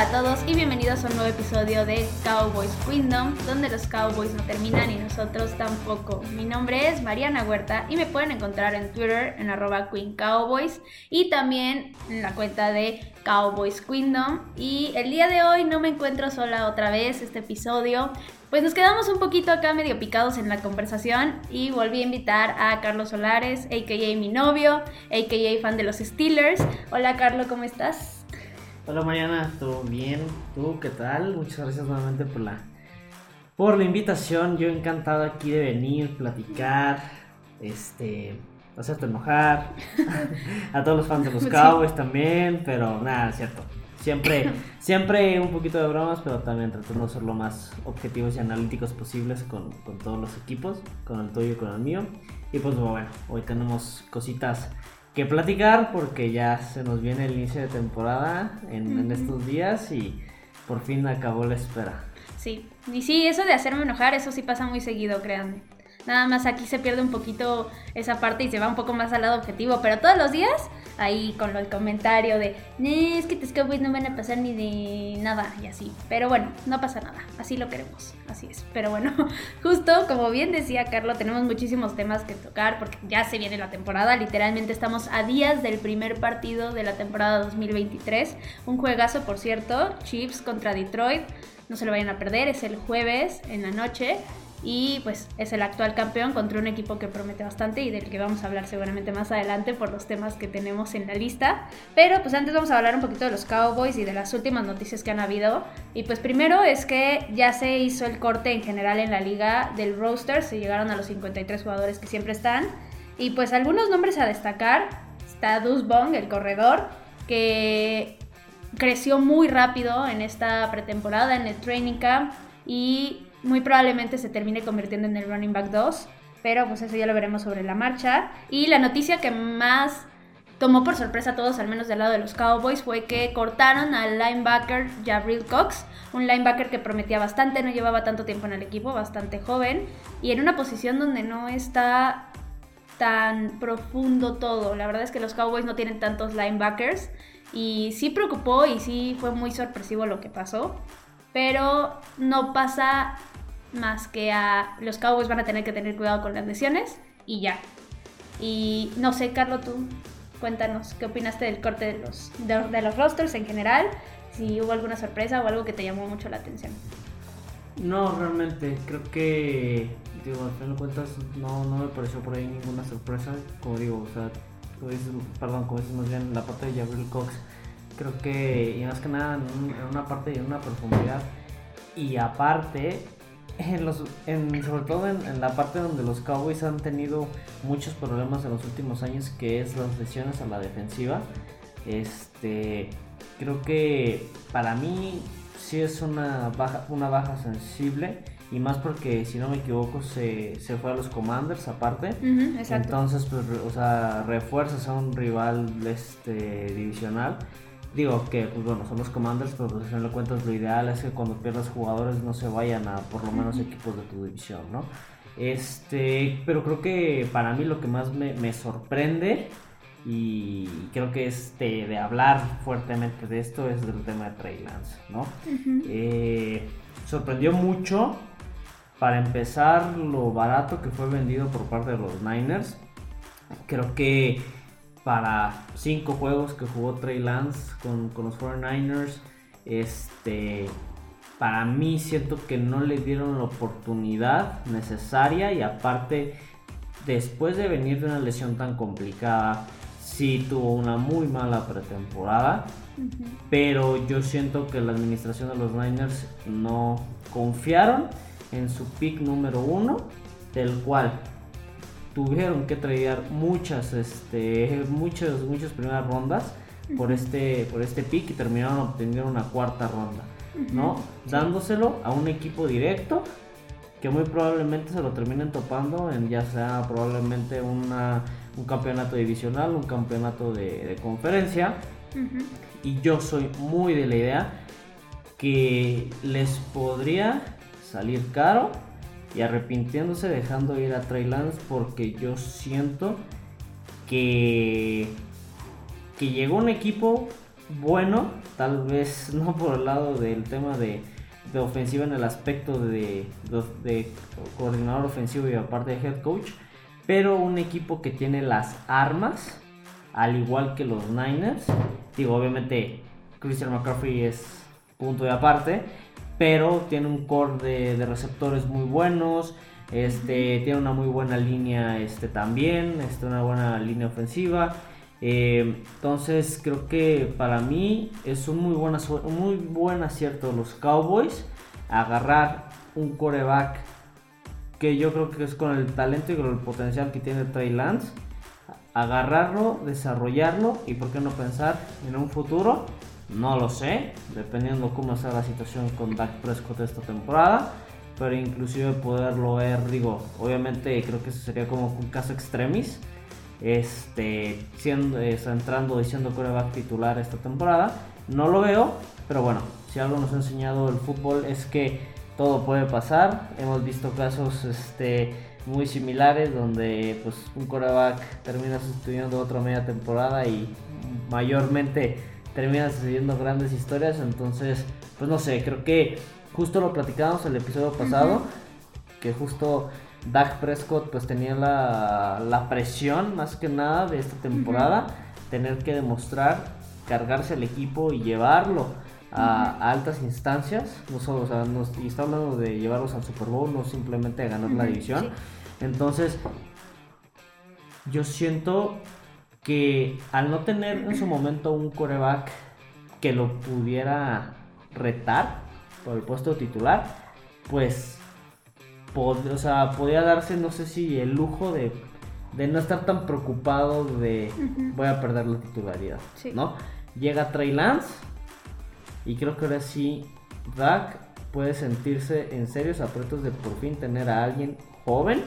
Hola a todos y bienvenidos a un nuevo episodio de Cowboys Kingdom, donde los Cowboys no terminan y nosotros tampoco. Mi nombre es Mariana Huerta y me pueden encontrar en Twitter en arroba Queen Cowboys y también en la cuenta de Cowboys Kingdom. Y el día de hoy no me encuentro sola otra vez este episodio. Pues nos quedamos un poquito acá medio picados en la conversación y volví a invitar a Carlos Solares, a.k.a. mi novio, a.k.a. fan de los Steelers. Hola Carlos, ¿cómo estás? Hola Mariana, ¿todo bien? ¿Tú qué tal? Muchas gracias nuevamente por la, por la invitación. Yo encantado aquí de venir, platicar, este, hacerte enojar. a todos los fans de los Cowboys también, pero nada, cierto. Siempre, siempre un poquito de bromas, pero también tratando de ser lo más objetivos y analíticos posibles con, con todos los equipos, con el tuyo y con el mío. Y pues bueno, hoy tenemos cositas que platicar porque ya se nos viene el inicio de temporada en, estos días y por fin acabó la espera. Sí, y sí, eso de hacerme enojar, eso sí pasa muy seguido, créanme. Nada más aquí se pierde un poquito esa parte y se va un poco más al lado objetivo, pero todos los días ahí con el comentario de, es que tus Cowboys no van a pasar ni de nada y así. Pero bueno, no pasa nada, así lo queremos, así es. Pero bueno, justo como bien decía Carlos, tenemos muchísimos temas que tocar porque ya se viene la temporada, literalmente estamos a días del primer partido de la temporada 2023. Un juegazo, por cierto, Chiefs contra Detroit. No se lo vayan a perder, es el jueves en la noche y pues es el actual campeón contra un equipo que promete bastante y del que vamos a hablar seguramente más adelante por los temas que tenemos en la lista. Pero pues antes vamos a hablar un poquito de los Cowboys y de las últimas noticias que han habido. Y pues primero es que ya se hizo el corte en general en la liga del roster, se llegaron a los 53 jugadores que siempre están. Y pues algunos nombres a destacar, está Deuce Bong, el corredor, que creció muy rápido en esta pretemporada, en el training camp y muy probablemente se termine convirtiendo en el running back 2, pero pues eso ya lo veremos sobre la marcha. Y la noticia que más tomó por sorpresa a todos, al menos del lado de los Cowboys, fue que cortaron al linebacker Jabril Cox, un linebacker que prometía bastante, no llevaba tanto tiempo en el equipo, bastante joven, y en una posición donde no está tan profundo todo. La verdad es que los Cowboys no tienen tantos linebackers y sí preocupó y sí fue muy sorpresivo lo que pasó, pero no pasa más que a los Cowboys van a tener que tener cuidado con las lesiones y ya. Y no sé, Carlos, tú cuéntanos qué opinaste del corte de los, de, los rosters en general, si hubo alguna sorpresa o algo que te llamó mucho la atención. No, realmente, creo que, digo, al final de cuentas, no, no me pareció por ahí ninguna sorpresa. Como digo, o sea, perdón, como decimos bien, la parte de Jabril Cox, creo que, y más que nada, en, una parte y en una profundidad. Y aparte, en los, en, sobre todo en, la parte donde los Cowboys han tenido muchos problemas en los últimos años, que es las lesiones a la defensiva. Este, creo que para mí sí es una baja, una baja sensible. Y más porque, si no me equivoco, se, se fue a los Commanders aparte. Entonces, pues, o sea, refuerzas a un rival este, divisional. Digo que, pues bueno, son los Commanders, pero pues, al final cuentas lo ideal es que cuando pierdas jugadores no se vayan a por lo menos equipos de tu división, ¿no? Este, pero creo que para mí lo que más me, sorprende y creo que es de, hablar fuertemente de esto es del tema de Trey Lance, ¿no? Eh, sorprendió mucho, para empezar, lo barato que fue vendido por parte de los Niners. Creo que para cinco juegos que jugó Trey Lance con, los 49ers. Este, para mí siento que no le dieron la oportunidad necesaria y aparte, después de venir de una lesión tan complicada, sí tuvo una muy mala pretemporada. Pero yo siento que la administración de los Niners no confiaron en su pick número uno, del cual tuvieron que traer muchas, este, muchas, muchas primeras rondas por este, por este pick y terminaron obteniendo una cuarta ronda, ¿no? Dándoselo a un equipo directo que muy probablemente se lo terminen topando en ya sea probablemente una, un campeonato divisional, un campeonato de, conferencia. Y yo soy muy de la idea que les podría salir caro y arrepintiéndose dejando ir a Trey Lance porque yo siento que, que llegó un equipo bueno, tal vez no por el lado del tema de, de ofensiva en el aspecto de, de, coordinador ofensivo y aparte de head coach, pero un equipo que tiene las armas, al igual que los Niners. Digo, obviamente Christian McCaffrey es punto de aparte, pero tiene un core de, receptores muy buenos. Este, tiene una muy buena línea este, también, este, una buena línea ofensiva. Eh, entonces creo que para mí es un muy, buena, muy buen acierto los Cowboys agarrar un coreback que yo creo que es con el talento y con el potencial que tiene Trey Lance, agarrarlo, desarrollarlo y por qué no pensar en un futuro, no lo sé, dependiendo cómo sea la situación con Dak Prescott esta temporada, pero inclusive poderlo ver, digo, obviamente creo que eso sería como un caso extremis, este, siendo, entrando y siendo coreback titular esta temporada, no lo veo, pero bueno, si algo nos ha enseñado el fútbol es que todo puede pasar. Hemos visto casos este, muy similares donde pues, un coreback termina sustituyendo otra media temporada y mayormente termina sucediendo grandes historias. Entonces, pues no sé, creo que justo lo platicábamos el episodio pasado, que justo Dak Prescott pues tenía la, la, presión más que nada de esta temporada, tener que demostrar, cargarse al equipo y llevarlo a, altas instancias, no solo, o sea, y está hablando de llevarlos al Super Bowl, no simplemente a ganar la división. Entonces, yo siento que al no tener en su momento un coreback que lo pudiera retar por el puesto titular, pues o sea, podía darse, no sé si el lujo de, de no estar tan preocupado de voy a perder la titularidad, ¿no? Llega Trey Lance, y creo que ahora sí, Dak puede sentirse en serios aprietos de por fin tener a alguien joven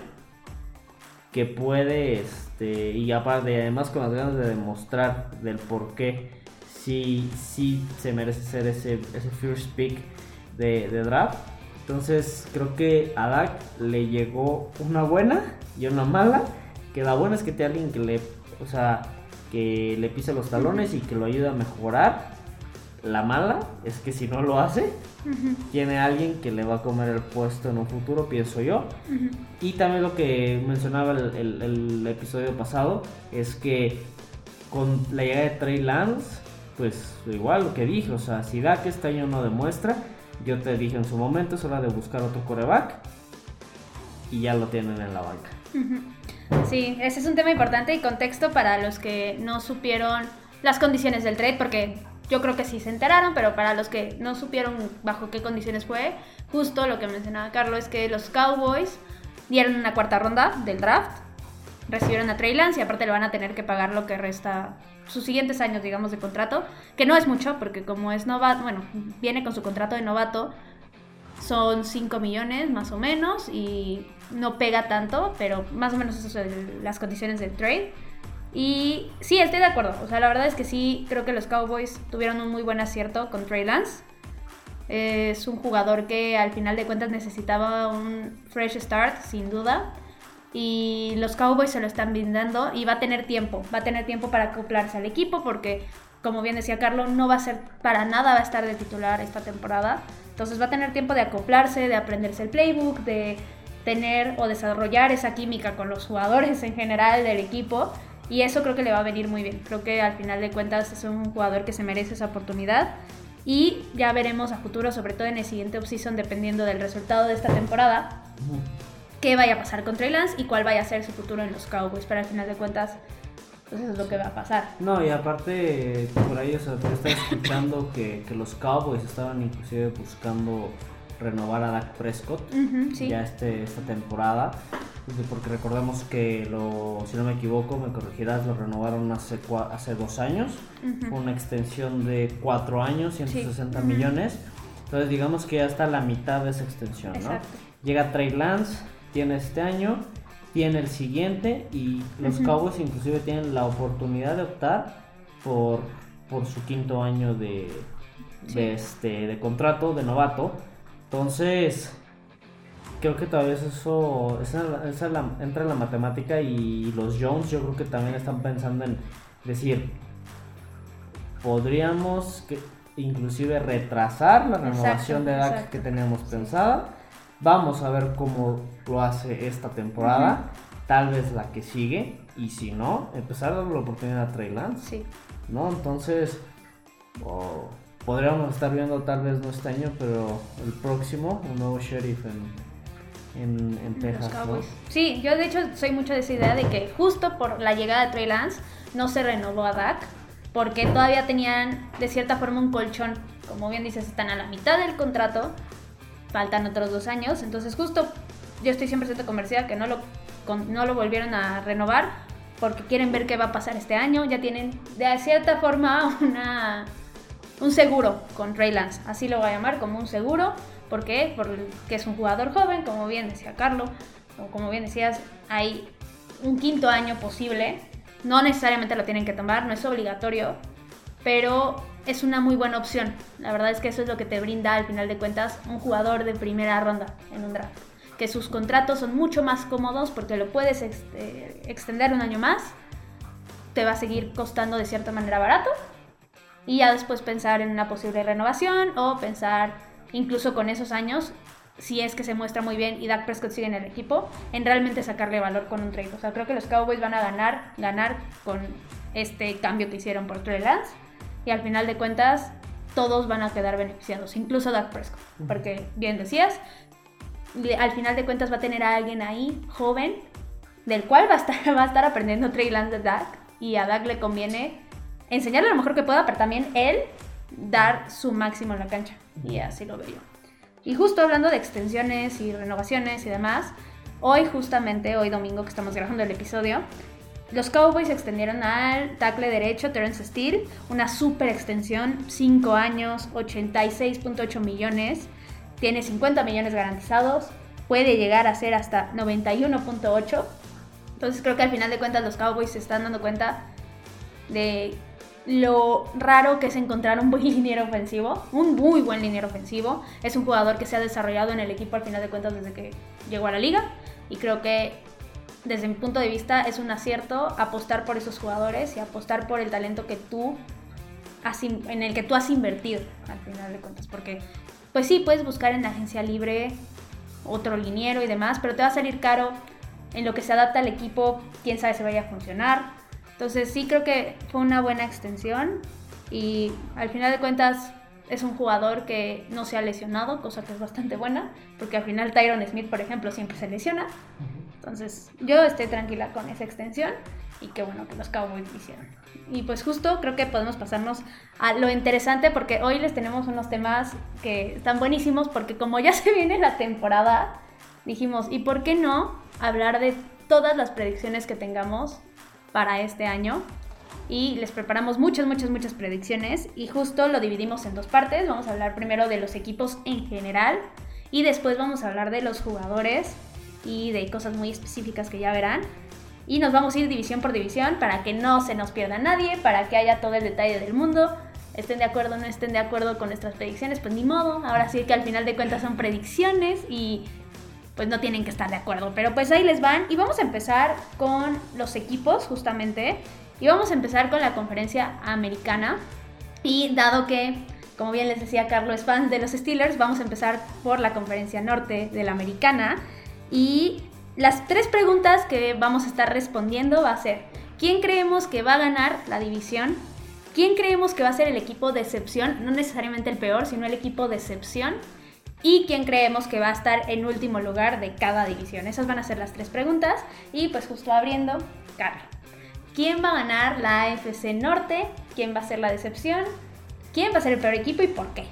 que puede, este, y aparte, además con las ganas de demostrar del por qué sí, se merece ser ese, ese first pick de, draft. Entonces creo que a Dak le llegó una buena y una mala. Que la buena es que te alguien que le, o sea, que le pise los talones y que lo ayude a mejorar. La mala es que si no lo hace, tiene alguien que le va a comer el puesto en un futuro, pienso yo. Y también lo que mencionaba el, episodio pasado es que con la llegada de Trey Lance, pues igual lo que dije, o sea, si da que este año no demuestra, yo te dije en su momento es hora de buscar otro coreback y ya lo tienen en la banca. Sí, ese es un tema importante y contexto para los que no supieron las condiciones del trade, porque yo creo que sí se enteraron, pero para los que no supieron bajo qué condiciones fue, justo lo que mencionaba Carlos es que los Cowboys dieron una cuarta ronda del draft, recibieron a Trey Lance y aparte le van a tener que pagar lo que resta sus siguientes años, digamos, de contrato, que no es mucho, porque como es novato, bueno, viene con su contrato de novato, son 5 millones más o menos y no pega tanto, pero más o menos esas son las condiciones del trade. Y sí, estoy de acuerdo. O sea, la verdad es que sí, creo que los Cowboys tuvieron un muy buen acierto con Trey Lance. Es un jugador que al final de cuentas necesitaba un fresh start, sin duda. Y los Cowboys se lo están brindando y va a tener tiempo. Va a tener tiempo para acoplarse al equipo porque, como bien decía Carlos, no va a ser para nada, va a estar de titular esta temporada. Entonces va a tener tiempo de acoplarse, de aprenderse el playbook, de tener o desarrollar esa química con los jugadores en general del equipo y eso creo que le va a venir muy bien. Creo que al final de cuentas es un jugador que se merece esa oportunidad. Y ya veremos a futuro, sobre todo en el siguiente offseason, dependiendo del resultado de esta temporada, qué vaya a pasar con Trey Lance y cuál vaya a ser su futuro en los Cowboys. Pero al final de cuentas, pues eso es lo que va a pasar. No, y aparte, por ahí, o sea, estaba escuchando que, que, los Cowboys estaban inclusive buscando renovar a Dak Prescott ya este, esta temporada porque recordemos que, lo, si no me equivoco, me corregirás, lo renovaron hace, hace dos años. Una extensión de cuatro años, 160 millones. Entonces digamos que ya está la mitad de esa extensión, ¿no? Llega Trey Lance, tiene este año, tiene el siguiente y los Cowboys inclusive tienen la oportunidad de optar por, por su quinto año de, de, este, de contrato, de novato. Entonces creo que todavía eso, esa, entra en la matemática y los Jones yo creo que también están pensando en decir, podríamos que, inclusive retrasar la renovación de Dak que teníamos pensada. Vamos a ver cómo lo hace esta temporada, tal vez la que sigue, y si no, empezar a darle la oportunidad a Trey Lance. Sí. ¿No? Entonces, oh, podríamos estar viendo tal vez no este año, pero el próximo, un nuevo sheriff en, en, en Texas. ¿no? Sí, yo de hecho soy mucho de esa idea de que justo por la llegada de Trey Lance no se renovó a Dak porque todavía tenían de cierta forma un colchón. Como bien dices, están a la mitad del contrato, faltan otros dos años, entonces justo yo estoy siempre siendo convencida que no lo, no lo volvieron a renovar porque quieren ver qué va a pasar este año, ya tienen de cierta forma una, un seguro con Ray Lance, así lo voy a llamar, como un seguro, ¿por qué? Porque es un jugador joven, como bien decía Carlos, o como bien decías, hay un quinto año posible no necesariamente lo tienen que tomar, no es obligatorio, pero es una muy buena opción. La verdad es que eso es lo que te brinda al final de cuentas un jugador de primera ronda en un draft. Que sus contratos son mucho más cómodos porque lo puedes este, extender un año más, te va a seguir costando de cierta manera barato y ya después pensar en una posible renovación o pensar incluso con esos años si es que se muestra muy bien y Dak Prescott sigue en el equipo, en realmente sacarle valor con un trade. O sea, creo que los Cowboys van a ganar, ganar con este cambio que hicieron por Trey Lance y al final de cuentas todos van a quedar beneficiados, incluso Dak Prescott, porque bien decías, al final de cuentas va a tener a alguien ahí joven del cual va a estar, va a estar aprendiendo Trey Lance de Dak y a Dak le conviene enseñarle lo mejor que pueda, pero también él dar su máximo en la cancha y así lo veo. Y justo hablando de extensiones y renovaciones y demás, hoy justamente, hoy domingo que estamos grabando el episodio, los Cowboys extendieron al tackle derecho Terence Steele una super extensión, 5 años, 86.8 millones, tiene 50 millones garantizados, puede llegar a ser hasta 91.8. Entonces creo que al final de cuentas los Cowboys se están dando cuenta de lo raro que es encontrar un buen liniero ofensivo, un muy buen liniero ofensivo. Es un jugador que se ha desarrollado en el equipo al final de cuentas desde que llegó a la liga. Y creo que desde mi punto de vista es un acierto apostar por esos jugadores y apostar por el talento que tú has, en el que tú has invertido al final de cuentas, porque pues sí puedes buscar en la agencia libre otro liniero y demás, pero te va a salir caro en lo que se adapta al equipo, quién sabe si vaya a funcionar entonces sí creo que fue una buena extensión y al final de cuentas es un jugador que no se ha lesionado, cosa que es bastante buena, porque al final Tyron Smith, por ejemplo, siempre se lesiona. Entonces yo estoy tranquila con esa extensión y qué bueno que los Cowboys hicieron. Y pues justo creo que podemos pasarnos a lo interesante porque hoy les tenemos unos temas que están buenísimos porque como ya se viene la temporada, dijimos, ¿y por qué no hablar de todas las predicciones que tengamos para este año y les preparamos muchas, muchas, muchas predicciones y justo lo dividimos en dos partes. Vamos a hablar primero de los equipos en general y después vamos a hablar de los jugadores y de cosas muy específicas que ya verán. Y nos vamos a ir división por división para que no se nos pierda nadie, para que haya todo el detalle del mundo. Estén de acuerdo o no estén de acuerdo con nuestras predicciones, pues ni modo. Ahora sí que al final de cuentas son predicciones y pues no tienen que estar de acuerdo. Pero pues ahí les van y vamos a empezar con los equipos justamente. Y vamos a empezar con la conferencia americana. Y dado que, como bien les decía Carlos, es fan de los Steelers, vamos a empezar por la conferencia norte de la americana. Y las tres preguntas que vamos a estar respondiendo va a ser, ¿quién creemos que va a ganar la división? ¿Quién creemos que va a ser el equipo de excepción? No necesariamente el peor, sino el equipo de excepción y quién creemos que va a estar en último lugar de cada división. Esas van a ser las tres preguntas y pues justo abriendo, Carlos. ¿Quién va a ganar la AFC Norte? ¿Quién va a ser la decepción? ¿Quién va a ser el peor equipo y por qué?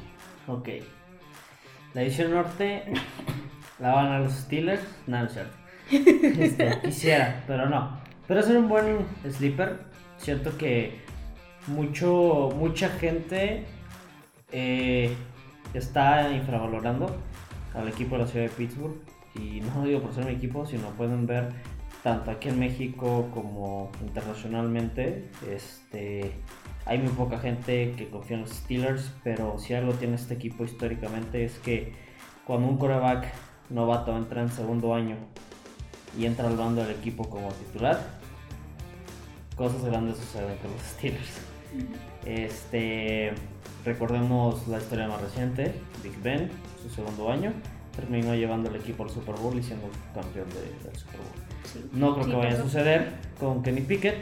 Ok. La división norte la van a ganar los Steelers. No, no es cierto. Este, quisiera, pero no. Pero es un buen sleeper. Siento que mucho, mucha gente eh, está infravalorando al equipo de la ciudad de Pittsburgh. Y no digo por ser mi equipo, sino pueden ver tanto aquí en México como internacionalmente. Este, hay muy poca gente que confía en los Steelers, pero si algo tiene este equipo históricamente es que cuando un coreback novato entra en segundo año y entra al bando del equipo como titular, cosas grandes suceden con los Steelers. Este, recordemos la historia más reciente, Big Ben, su segundo año, terminó llevando el equipo al Super Bowl y siendo campeón de- del Super Bowl. No creo Sí, que vaya a suceder con Kenny Pickett,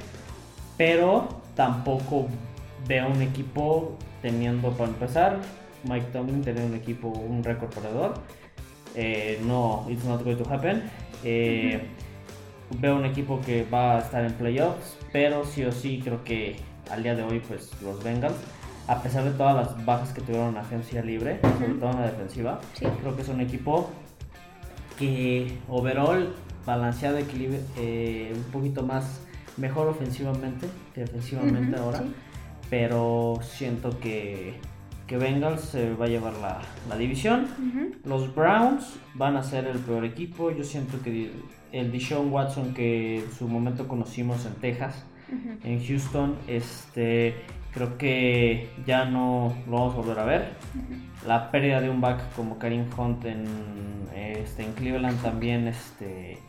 pero tampoco veo un equipo teniendo para empezar. Mike Tomlin tener un equipo, un récord perdedor. Eh, no, it's not going to happen. Eh, Veo un equipo que va a estar en playoffs, pero sí o sí creo que al día de hoy, pues los Bengals, a pesar de todas las bajas que tuvieron en agencia libre, sobre todo en la defensiva, Sí. creo que es un equipo que overall balanceado, equilibrio, eh, un poquito más mejor ofensivamente que defensivamente ahora, sí. pero siento que, que Bengals se va a llevar la, la división. Los Browns van a ser el peor equipo. Yo siento que el Deshaun Watson que en su momento conocimos en Texas, en Houston, este, creo que ya no lo vamos a volver a ver. La pérdida de un back como Karim Hunt en, este, en Cleveland también este,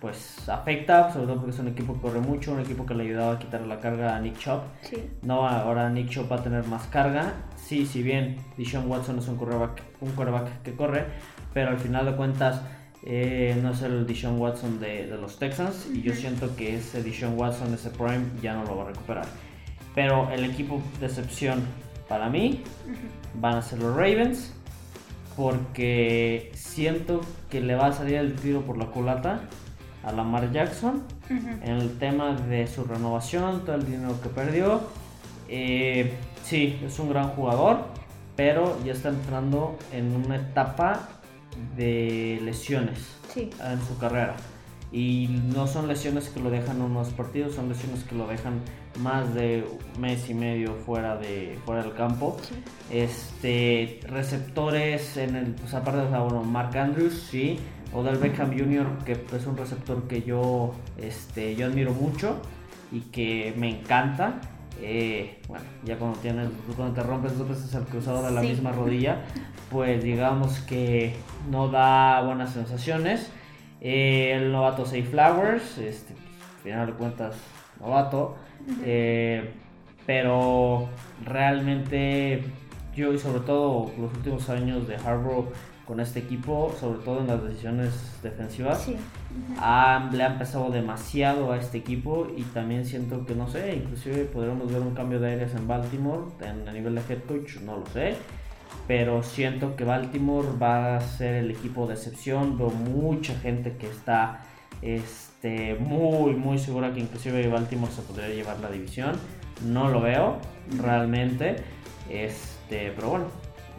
pues afecta, sobre todo porque es un equipo que corre mucho, un equipo que le ayudaba a quitar la carga a Nick. Sí. No, ahora Nick Chubb va a tener más carga. Sí, si bien Deshaun Watson es un quarterback, un quarterback que corre, pero al final de cuentas eh, no es el Deshaun Watson de, de los Texans. Y yo siento que ese Deshaun Watson, ese prime, ya no lo va a recuperar. Pero el equipo de excepción para mí van a ser los Ravens. Porque siento que le va a salir el tiro por la culata a Lamar Jackson en el tema de su renovación, todo el dinero que perdió. Eh, sí, es un gran jugador, pero ya está entrando en una etapa de lesiones Sí. en su carrera. Y no son lesiones que lo dejan unos partidos, son lesiones que lo dejan más de un mes y medio fuera, de, fuera del campo. Sí. Este, receptores en el, pues aparte de bueno, Mark Andrews, sí, Odell Beckham Jr., que es un receptor que yo, este, yo admiro mucho y que me encanta. Eh, bueno, ya cuando tienes, cuando te rompes dos veces el cruzado de la Sí. misma rodilla, pues digamos que no da buenas sensaciones. Eh, el novato Say Flowers, este, pues, al final de cuentas, novato. Eh, pero realmente yo y sobre todo los últimos años de Harbour con este equipo, sobre todo en las decisiones defensivas, Sí. Ujú. ha- le ha empezado demasiado a este equipo y también siento que no sé, inclusive podremos ver un cambio de aires en Baltimore en, a nivel de head coach, no lo sé. Pero siento que Baltimore va a ser el equipo de excepción. Veo mucha gente que está este, muy, muy segura que inclusive Baltimore se podría llevar la división. No lo veo realmente. Este, pero bueno,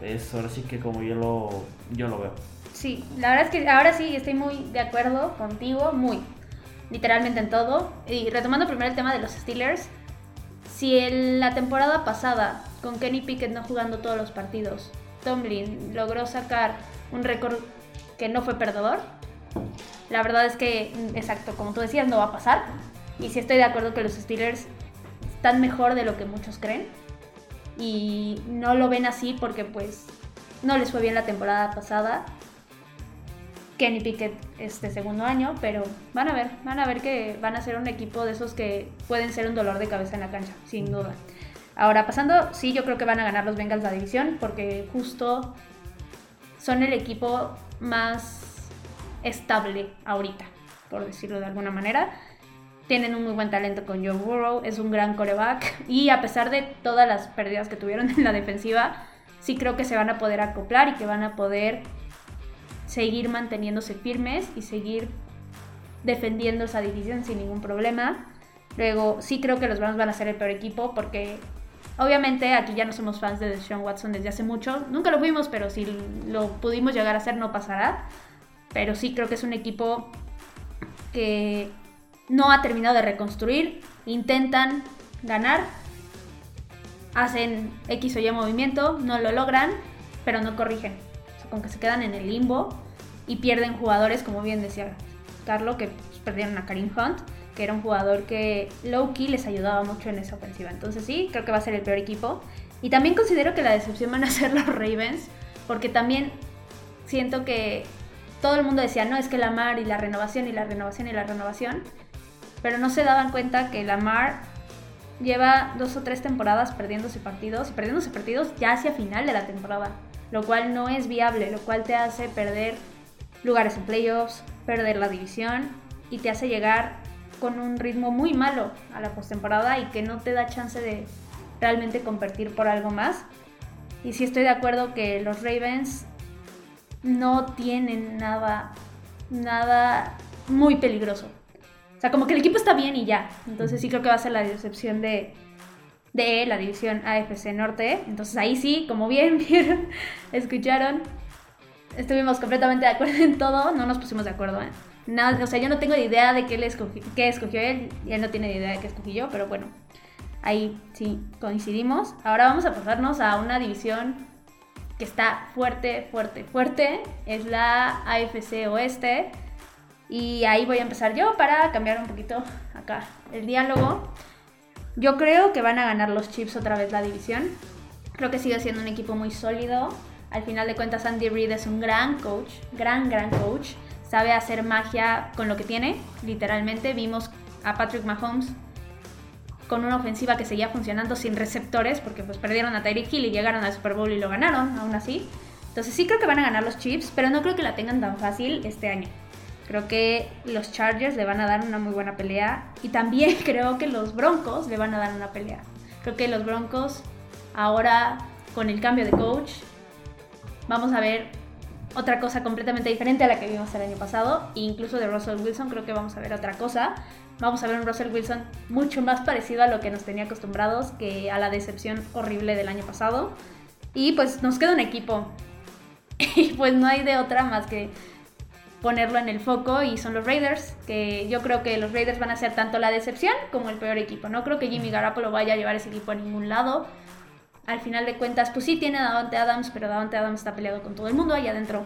es ahora sí que como yo lo, yo lo veo. Sí, la verdad es que ahora sí estoy muy de acuerdo contigo, muy, literalmente en todo. Y retomando primero el tema de los Steelers, si en la temporada pasada, con Kenny Pickett no jugando todos los partidos, Tomlin logró sacar un récord que no fue perdedor, la verdad es que, mm, exacto, como tú decías, no va a pasar. Y sí estoy de acuerdo que los Steelers están mejor de lo que muchos creen. Y no lo ven así porque pues no les fue bien la temporada pasada. Kenny Pickett este segundo año, pero van a ver, van a ver que van a ser un equipo de esos que pueden ser un dolor de cabeza en la cancha, sin duda. Ahora, pasando, sí, yo creo que van a ganar los Bengals la división, porque justo son el equipo más estable ahorita, por decirlo de alguna manera. Tienen un muy buen talento con Joe Burrow, es un gran coreback, y a pesar de todas las pérdidas que tuvieron en la defensiva, sí creo que se van a poder acoplar y que van a poder seguir manteniéndose firmes y seguir defendiendo esa división sin ningún problema. Luego, sí creo que los Browns van a ser el peor equipo porque obviamente aquí ya no somos fans de Deshaun Watson desde hace mucho. Nunca lo fuimos, pero si lo pudimos llegar a hacer no pasará. Pero sí creo que es un equipo que no ha terminado de reconstruir. Intentan ganar, hacen X o Y movimiento, no lo logran, pero no corrigen. O sea, con que se quedan en el limbo y pierden jugadores, como bien decía Carlo, que pues, perdieron a Karim Hunt, que era un jugador que low-key les ayudaba mucho en esa ofensiva. Entonces sí, creo que va a ser el peor equipo. Y también considero que la decepción van a ser los Ravens, porque también siento que todo el mundo decía, no, es que Lamar y la renovación y la renovación y la renovación, pero no se daban cuenta que Lamar lleva dos o tres temporadas perdiéndose partidos y perdiéndose partidos ya hacia final de la temporada, lo cual no es viable, lo cual te hace perder lugares en playoffs, perder la división y te hace llegar con un ritmo muy malo a la postemporada y que no te da chance de realmente competir por algo más. Y sí estoy de acuerdo que los Ravens no tienen nada, nada muy peligroso. O sea, como que el equipo está bien y ya. Entonces sí creo que va a ser la decepción de, de la división AFC Norte. Entonces ahí sí, como bien vieron, escucharon, estuvimos completamente de acuerdo en todo. No nos pusimos de acuerdo, ¿eh? Nada, o sea, yo no tengo idea de qué, le qué escogió él y él no tiene idea de qué escogí yo, pero bueno, ahí sí coincidimos. Ahora vamos a pasarnos a una división que está fuerte, fuerte, fuerte. Es la AFC Oeste. Y ahí voy a empezar yo para cambiar un poquito acá el diálogo. Yo creo que van a ganar los Chips otra vez la división. Creo que sigue siendo un equipo muy sólido. Al final de cuentas, Andy Reid es un gran coach, gran, gran coach sabe hacer magia con lo que tiene, literalmente. Vimos a Patrick Mahomes con una ofensiva que seguía funcionando sin receptores, porque pues perdieron a Tyreek Hill y llegaron al Super Bowl y lo ganaron, aún así. Entonces sí creo que van a ganar los Chiefs, pero no creo que la tengan tan fácil este año. Creo que los Chargers le van a dar una muy buena pelea y también creo que los Broncos le van a dar una pelea. Creo que los Broncos ahora con el cambio de coach vamos a ver otra cosa completamente diferente a la que vimos el año pasado. E incluso de Russell Wilson creo que vamos a ver otra cosa. Vamos a ver un Russell Wilson mucho más parecido a lo que nos tenía acostumbrados que a la decepción horrible del año pasado. Y pues nos queda un equipo. Y pues no hay de otra más que ponerlo en el foco y son los Raiders, que yo creo que los Raiders van a ser tanto la decepción como el peor equipo. No creo que Jimmy Garoppolo vaya a llevar ese equipo a ningún lado al final de cuentas, pues sí tiene a Davante Adams, pero Davante Adams está peleado con todo el mundo ahí adentro.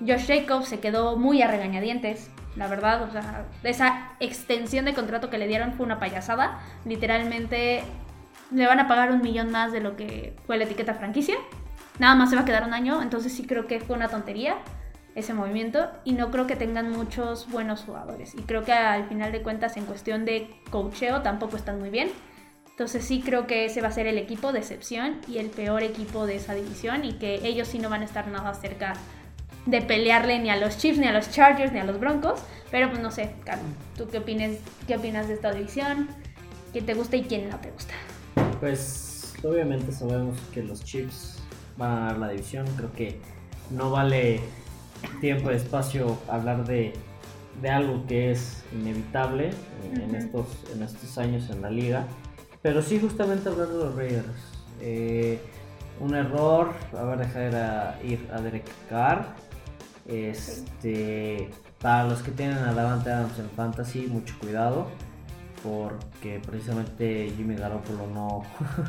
Josh Jacobs se quedó muy a regañadientes, la verdad, o sea, esa extensión de contrato que le dieron fue una payasada. Literalmente le van a pagar un millón más de lo que fue la etiqueta franquicia. Nada más se va a quedar un año, entonces sí creo que fue una tontería ese movimiento y no creo que tengan muchos buenos jugadores. Y creo que al final de cuentas en cuestión de coacheo tampoco están muy bien. Entonces sí creo que ese va a ser el equipo de excepción y el peor equipo de esa división y que ellos sí no van a estar nada cerca de pelearle ni a los Chiefs, ni a los Chargers, ni a los Broncos. Pero pues no sé, Carlos, ¿tú qué opinas, qué opinas de esta división? ¿Quién te gusta y quién no te gusta? Pues obviamente sabemos que los Chiefs van a ganar la división. Creo que no vale tiempo y espacio hablar de, de algo que es inevitable en, estos, en estos años en la liga. Pero sí, justamente hablar de los Raiders. Eh, un error, haber dejado ir a Derek Carr. Este, para los que tienen a Davante Adams en Fantasy, mucho cuidado. Porque precisamente Jimmy Garoppolo no,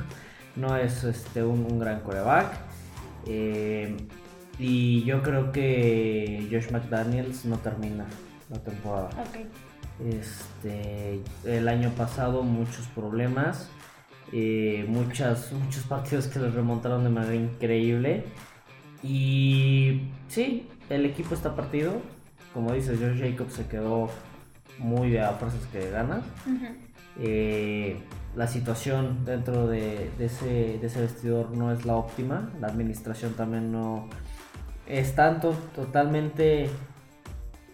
no es este, un, gran coreback. Eh, y yo creo que Josh McDaniels no termina la temporada. Este, el año pasado muchos problemas, eh, muchas, muchos partidos que les remontaron de manera increíble. Y sí, el equipo está partido. Como dices, George Jacobs se quedó muy a fuerzas que ganas. Eh, la situación dentro de, ese, de, ese, vestidor no es la óptima. La administración también no es tanto totalmente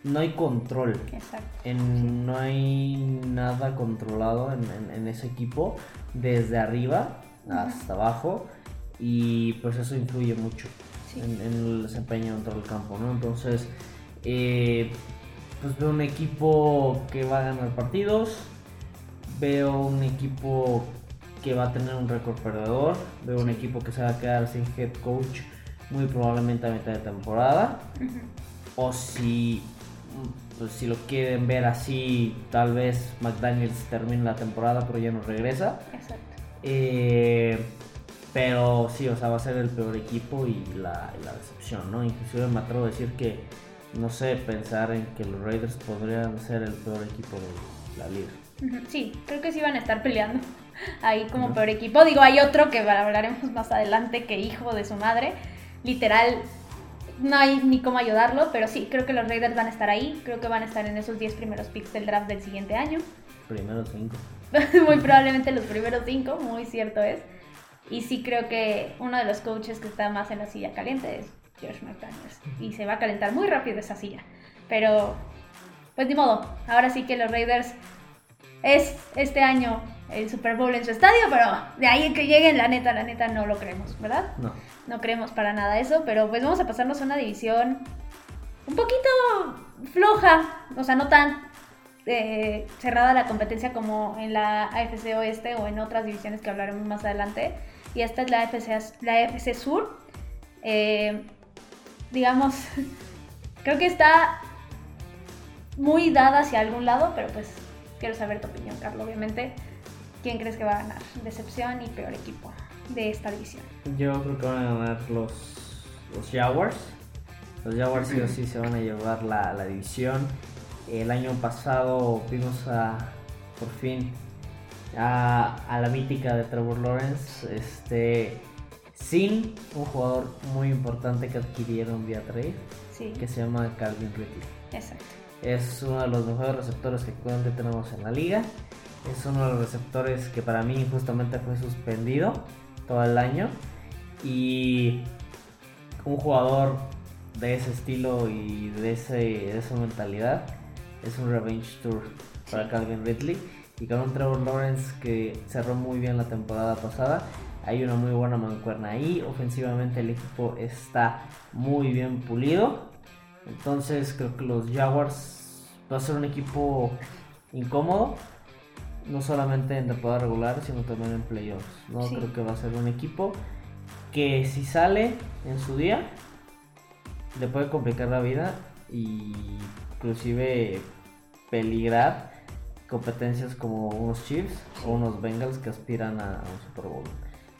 no hay control. En, no hay nada controlado en, ese equipo, desde arriba hasta abajo, y pues eso influye mucho en, el desempeño dentro del campo, ¿no? Entonces, eh, pues veo un equipo que va a ganar partidos, veo un equipo que va a tener un récord perdedor, veo un equipo que se va a quedar sin head coach muy probablemente a mitad de temporada. O si pues si lo quieren ver así, tal vez McDaniels termine la temporada, pero ya no regresa. Exacto. Eh, pero sí, o sea, va a ser el peor equipo y la, decepción, ¿no? Inclusive me atrevo a decir que, no sé, pensar en que los Raiders podrían ser el peor equipo de la liga. Sí, creo que sí van a estar peleando ahí como peor equipo. Digo, hay otro que hablaremos más adelante que hijo de su madre. Literal, no hay ni cómo ayudarlo, pero sí, creo que los Raiders van a estar ahí, creo que van a estar en esos 10 primeros picks del draft del siguiente año. primeros cinco. muy probablemente los primeros cinco, muy cierto es. Y sí creo que uno de los coaches que está más en la silla caliente es Josh McDaniels. Y se va a calentar muy rápido esa silla. Pero, pues ni modo. Ahora sí que los Raiders es este año el Super Bowl en su estadio, pero de ahí que lleguen, la neta, la neta no lo creemos, ¿verdad? No. No creemos para nada eso, pero pues vamos a pasarnos a una división un poquito floja, o sea, no tan eh, cerrada la competencia como en la AFC Oeste o en otras divisiones que hablaremos más adelante. Y esta es la AFC, la Sur. Eh, digamos, creo que está muy dada hacia algún lado, pero pues quiero saber tu opinión, Carlos, obviamente. ¿Quién crees que va a ganar? Decepción y peor equipo de esta división. Yo creo que van a ganar los, los Jaguars. Los Jaguars sí o sí se van a llevar la, la división. El año pasado vimos a, por fin, a, a, la mítica de Trevor Lawrence, este, sin un jugador muy importante que adquirieron vía trade, Sí, que se llama Calvin Ridley. exacto. Es uno de los mejores receptores que actualmente tenemos en la liga. Es uno de los receptores que para mí justamente fue suspendido todo el año. Y un jugador de ese estilo y de, ese, de esa mentalidad es un revenge tour para. Calvin Ridley. Y con un Trevor Lawrence que cerró muy bien la temporada pasada. Hay una muy buena mancuerna ahí. Ofensivamente el equipo está muy bien pulido. Entonces creo que los Jaguars va a ser un equipo incómodo. No solamente en temporada regular, sino también en playoffs. ¿no? Sí. Creo que va a ser un equipo que si sale en su día, le puede complicar la vida y inclusive peligrar competencias como unos Chiefs o unos Bengals que aspiran a, a un Super Bowl.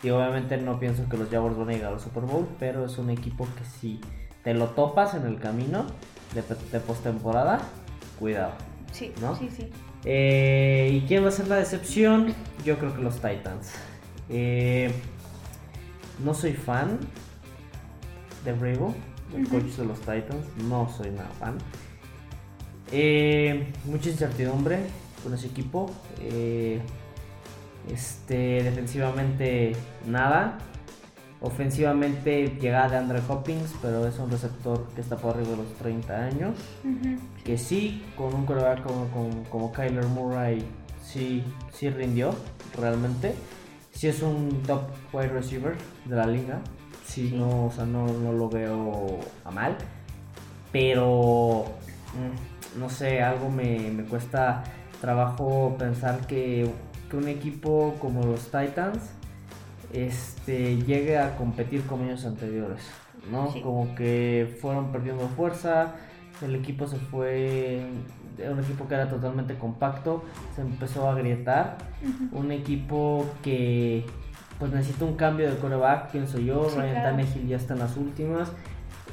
Y obviamente no pienso que los Jaguars van a llegar al Super Bowl, pero es un equipo que si te lo topas en el camino de, de postemporada, cuidado. Sí, ¿No? sí, sí. Eh, ¿Y quién va a ser la decepción? Yo creo que los Titans. Eh, no soy fan de Vrabel, el coach de los Titans. No soy nada fan. Eh, mucha incertidumbre con ese equipo. Eh, este, defensivamente nada. Ofensivamente llegada de Andre Hopkins, pero es un receptor que está por arriba de los 30 años que sí, con un coreback como, como, como Kyler Murray, sí, sí rindió realmente. Sí es un top wide receiver de la liga. Sí, Sí. no, o sea, no, no lo veo a mal. Pero, mm, no sé, algo me, me cuesta trabajo pensar que, que un equipo como los Titans este, llegue a competir con años anteriores. ¿no? Sí. Como que fueron perdiendo fuerza, el equipo se fue, un equipo que era totalmente compacto, se empezó a agrietar, un equipo que pues necesita un cambio de coreback, pienso yo, Sí, Ryan claro. Tannehill ya está en las últimas,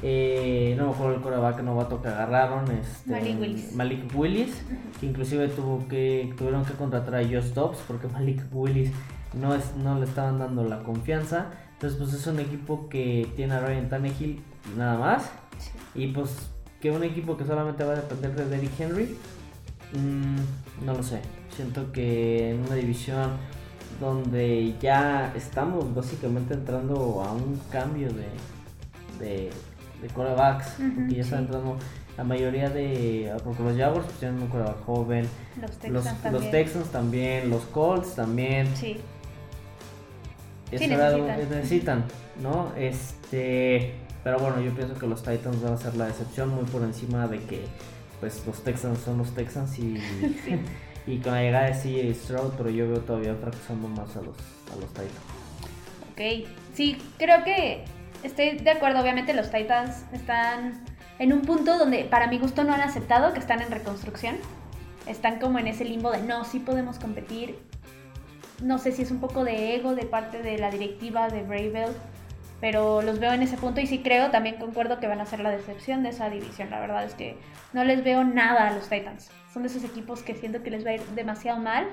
eh, no me acuerdo el coreback novato que agarraron, este, Malik Willis. Malik Willis, que inclusive tuvo que, tuvieron que contratar a Josh Dobbs porque Malik Willis no, es, no le estaban dando la confianza, entonces pues es un equipo que tiene a Ryan Tannehill nada más, Sí. y pues que un equipo que solamente va a depender de Derrick Henry, mm, no lo sé. Siento que en una división donde ya estamos básicamente entrando a un cambio de, de, de quarterbacks, Ujú, porque ya está entrando la mayoría de. Porque los Jaguars pues, tienen un quarterback joven, Los Texans los, también. los Texans también, los Colts también. Sí, Sí, necesitan. necesitan, ¿no? Este, pero bueno, yo pienso que los Titans van a ser la decepción muy por encima de que pues los Texans son los Texans y, y con la llegada de CJ Stroud, pero yo veo todavía fracasando más a los a los Titans. ok. Sí, creo que estoy de acuerdo. Obviamente los Titans están en un punto donde para mi gusto no han aceptado que están en reconstrucción. Están como en ese limbo de no, sí podemos competir. No sé si es un poco de ego de parte de la directiva de Bravel, pero los veo en ese punto y sí creo, también concuerdo que van a ser la decepción de esa división. La verdad es que no les veo nada a los Titans. Son de esos equipos que siento que les va a ir demasiado mal.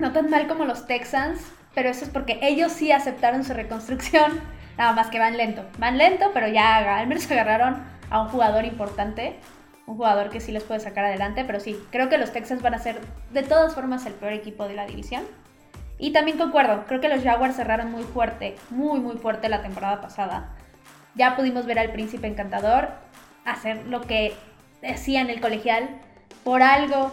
No tan mal como los Texans, pero eso es porque ellos sí aceptaron su reconstrucción. Nada más que van lento. Van lento, pero ya al menos agarraron a un jugador importante. un jugador que sí les puede sacar adelante, pero sí, creo que los Texans van a ser de todas formas el peor equipo de la división. Y también concuerdo, creo que los Jaguars cerraron muy fuerte, muy muy fuerte la temporada pasada. Ya pudimos ver al príncipe encantador hacer lo que decía en el colegial. Por algo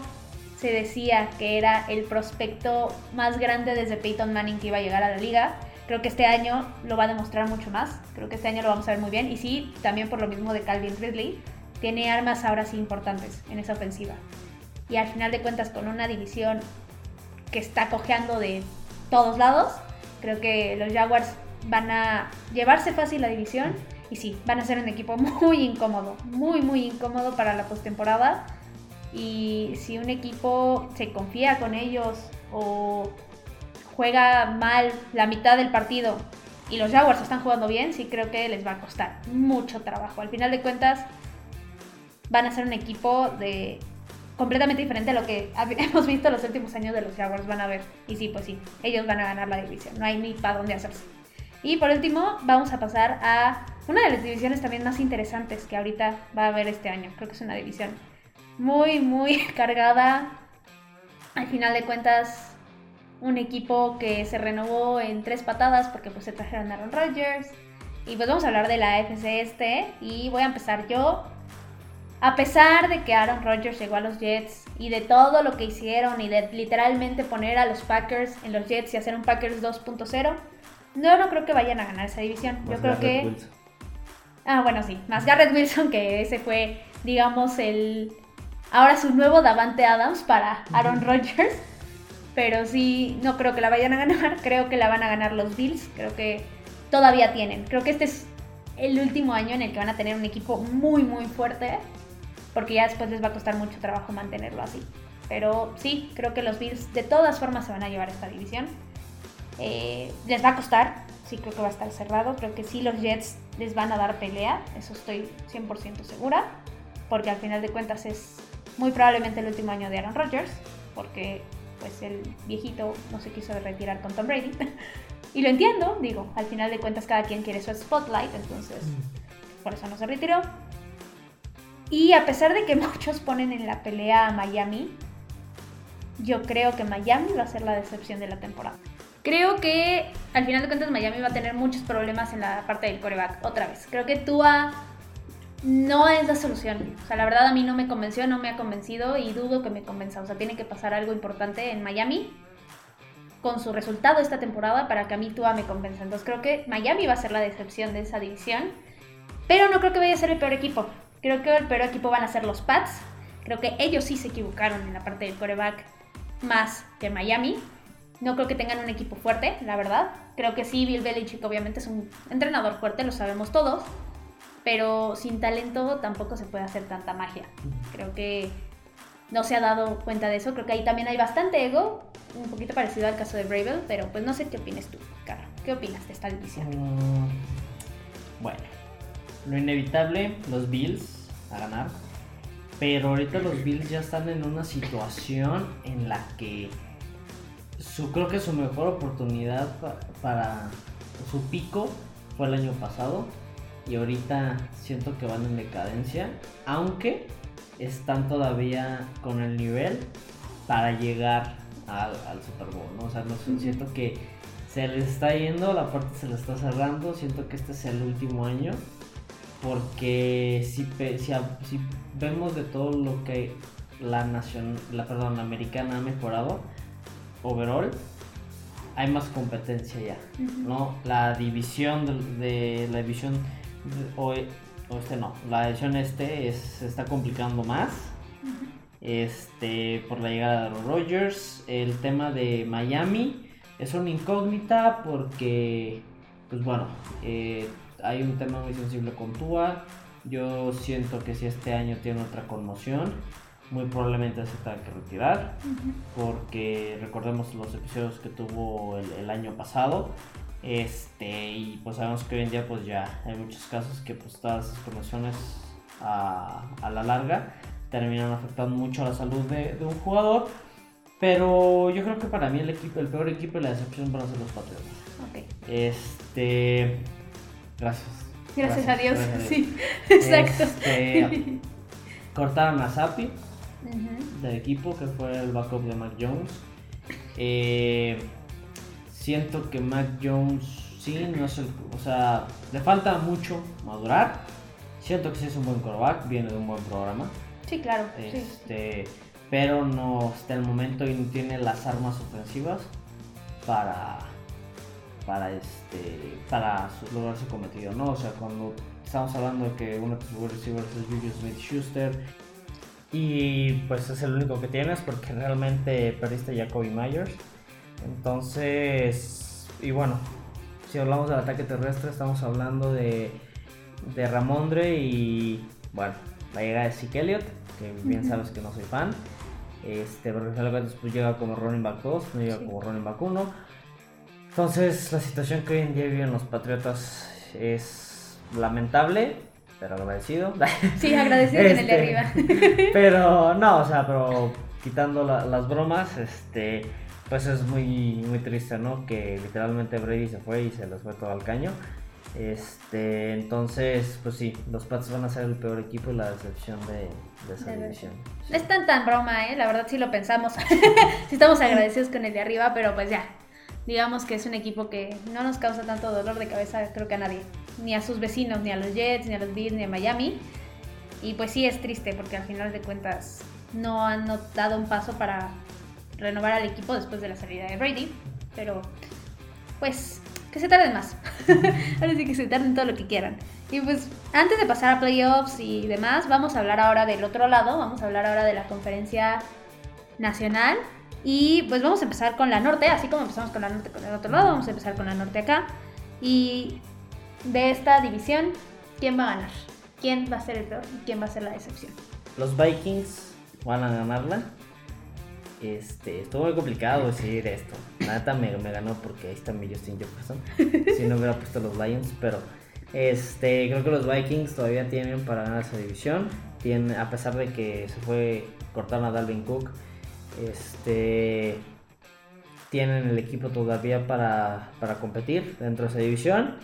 se decía que era el prospecto más grande desde Peyton Manning que iba a llegar a la liga. Creo que este año lo va a demostrar mucho más. Creo que este año lo vamos a ver muy bien. Y sí, también por lo mismo de Calvin Ridley tiene armas ahora sí importantes en esa ofensiva. Y al final de cuentas, con una división que está cojeando de todos lados, creo que los Jaguars van a llevarse fácil la división. Y sí, van a ser un equipo muy incómodo, muy, muy incómodo para la postemporada. Y si un equipo se confía con ellos o juega mal la mitad del partido y los Jaguars están jugando bien, sí creo que les va a costar mucho trabajo. Al final de cuentas, van a ser un equipo de completamente diferente a lo que hemos visto los últimos años de los Jaguars, van a ver. Y sí, pues sí, ellos van a ganar la división, no hay ni para dónde hacerse. Y por último, vamos a pasar a una de las divisiones también más interesantes que ahorita va a haber este año. Creo que es una división muy, muy cargada. Al final de cuentas, un equipo que se renovó en tres patadas porque pues se trajeron a Aaron Rodgers. Y pues vamos a hablar de la AFC este y voy a empezar yo a pesar de que Aaron Rodgers llegó a los Jets y de todo lo que hicieron y de literalmente poner a los Packers en los Jets y hacer un Packers 2.0, no, no creo que vayan a ganar esa división. Yo creo que... Ah, bueno, sí, más Garrett Wilson, que ese fue, digamos, el... Ahora su nuevo Davante Adams para Aaron Rodgers. Pero sí, no creo que la vayan a ganar. Creo que la van a ganar los Bills. Creo que todavía tienen. Creo que este es el último año en el que van a tener un equipo muy, muy fuerte porque ya después les va a costar mucho trabajo mantenerlo así. Pero sí, creo que los Bills de todas formas se van a llevar esta división. Eh, les va a costar, sí creo que va a estar cerrado, creo que sí los Jets les van a dar pelea, eso estoy 100% segura, porque al final de cuentas es muy probablemente el último año de Aaron Rodgers, porque pues el viejito no se quiso retirar con Tom Brady. y lo entiendo, digo, al final de cuentas cada quien quiere su spotlight, entonces mm. por eso no se retiró. Y a pesar de que muchos ponen en la pelea a Miami, yo creo que Miami va a ser la decepción de la temporada. Creo que al final de cuentas Miami va a tener muchos problemas en la parte del coreback otra vez. Creo que Tua no es la solución. O sea, la verdad a mí no me convenció, no me ha convencido y dudo que me convenza. O sea, tiene que pasar algo importante en Miami con su resultado esta temporada para que a mí Tua me convenza. Entonces creo que Miami va a ser la decepción de esa división. Pero no creo que vaya a ser el peor equipo. Creo que el peor equipo van a ser los Pats. Creo que ellos sí se equivocaron en la parte del coreback más que Miami. No creo que tengan un equipo fuerte, la verdad. Creo que sí, Bill Belichick obviamente es un entrenador fuerte, lo sabemos todos. Pero sin talento tampoco se puede hacer tanta magia. Creo que no se ha dado cuenta de eso. Creo que ahí también hay bastante ego, un poquito parecido al caso de Bravel, pero pues no sé qué opinas tú, Carlos. ¿Qué opinas de esta división? Mm, bueno, lo inevitable, los Bills a ganar. Pero ahorita los Bills ya están en una situación en la que su, creo que su mejor oportunidad para su pico fue el año pasado. Y ahorita siento que van en decadencia. Aunque están todavía con el nivel para llegar al, Super Bowl. ¿no? O sea, no, siento que se les está yendo, la parte se le está cerrando. Siento que este es el último año porque si, si, vemos de todo lo que la nación, la perdón, la americana ha mejorado overall, hay más competencia ya, ¿no? La división de, la división o, este no, la división este se está complicando más. Este, por la llegada de los Rogers, el tema de Miami es una incógnita porque, pues bueno, eh, hay un tema muy sensible con Tua. Yo siento que si este año tiene otra conmoción, muy probablemente se tenga que retirar. Porque recordemos los episodios que tuvo el, año pasado. Este, y pues sabemos que hoy en día pues ya hay muchos casos que pues todas esas conmociones a, la larga terminan afectando mucho a la salud de, un jugador. Pero yo creo que para mí el equipo, el peor equipo y la decepción van a ser los Patriotas. Este Gracias. Gracias, a Dios, sí, exacto. Este, cortaron a Sapi del equipo, que fue el backup de Mac Jones. Eh, siento que Mac Jones sí, no es el, o sea, le falta mucho madurar. Siento que sí es un buen quarterback, viene de un buen programa. Sí, claro. Este, Pero no hasta el momento y no tiene las armas ofensivas para para este para lograr su cometido, ¿no? O sea, cuando estamos hablando de que uno de tus receivers es Julius Smith Schuster y pues es el único que tienes porque realmente perdiste a Jacoby Myers. Entonces, y bueno, si hablamos del ataque terrestre, estamos hablando de, de Ramondre y bueno, la llegada de Zeke Elliott, que bien sabes que no soy fan. Este, porque después llega como running back 2, no llega como running back 1. Entonces, la situación que hoy en día viven los Patriotas es lamentable, pero agradecido. Sí, agradecido en el de este, arriba. Pero no, o sea, pero quitando las bromas, este, pues es muy, muy triste, ¿no? Que literalmente Brady se fue y se les fue todo al caño. Este, entonces, pues sí, los Pats van a ser el peor equipo y la decepción de, esa división. No es tan tan broma, ¿eh? La verdad sí lo pensamos. sí estamos agradecidos con el de arriba, pero pues ya. Digamos que es un equipo que no nos causa tanto dolor de cabeza, creo que a nadie. Ni a sus vecinos, ni a los Jets, ni a los Bills, ni a Miami. Y pues sí es triste porque al final de cuentas no han dado un paso para renovar al equipo después de la salida de Brady. Pero pues que se tarden más. ahora sí que se tarden todo lo que quieran. Y pues antes de pasar a playoffs y demás, vamos a hablar ahora del otro lado, vamos a hablar ahora de la conferencia nacional. Y pues vamos a empezar con la norte, así como empezamos con la norte con el otro lado, vamos a empezar con la norte acá. Y de esta división, ¿quién va a ganar? ¿Quién va a ser el peor y quién va a ser la decepción? Los Vikings van a ganarla. Este, estuvo muy complicado decir esto. Nada me, me ganó porque ahí está mi Justin Jefferson. si no hubiera puesto los Lions, pero este, creo que los Vikings todavía tienen para ganar esa división. Tienen, a pesar de que se fue cortaron a Dalvin Cook, este, tienen el equipo todavía para, para competir dentro de esa división.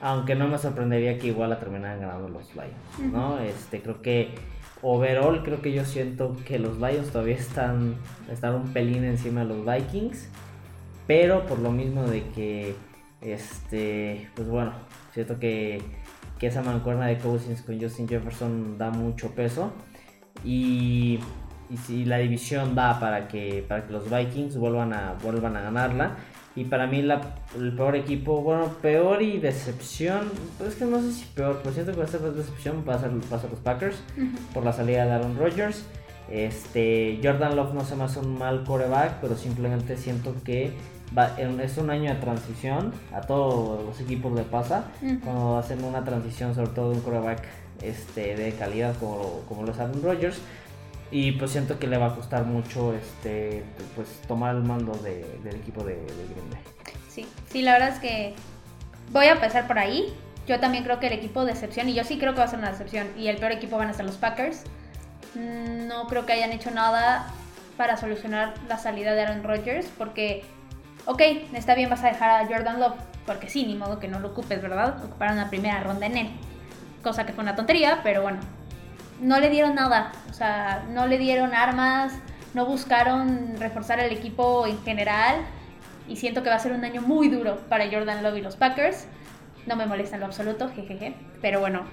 Aunque no me sorprendería que igual la terminaran ganando los Lions, ¿no? Este, creo que overall creo que yo siento que los Lions todavía están, están un pelín encima de los Vikings. Pero por lo mismo de que, este, pues bueno, siento que, que esa mancuerna de Cousins con Justin Jefferson da mucho peso. Y, y si la división da para que, para que los Vikings vuelvan a, vuelvan a ganarla. Y para mí la, el peor equipo, bueno, peor y decepción, pues es que no sé si peor, pero siento que va a ser decepción, va a ser, va a ser los Packers por la salida de Aaron Rodgers. Este, Jordan Love no se me hace un mal coreback, pero simplemente siento que va, es un año de transición, a todos los equipos le pasa, cuando hacen una transición, sobre todo de un coreback este, de calidad como, como los Aaron Rodgers. Y pues siento que le va a costar mucho este pues tomar el mando del equipo de, Green Bay. Sí, sí, la verdad es que voy a empezar por ahí. Yo también creo que el equipo de excepción, y yo sí creo que va a ser una decepción, y el peor equipo van a ser los Packers. No creo que hayan hecho nada para solucionar la salida de Aaron Rodgers, porque, ok, está bien, vas a dejar a Jordan Love, porque sí, ni modo que no lo ocupes, ¿verdad? Ocuparon la primera ronda en él. Cosa que fue una tontería, pero bueno, no le dieron nada, o sea, no le dieron armas, no buscaron reforzar el equipo en general y siento que va a ser un año muy duro para Jordan Love y los Packers. No me molesta en lo absoluto, jejeje, pero bueno.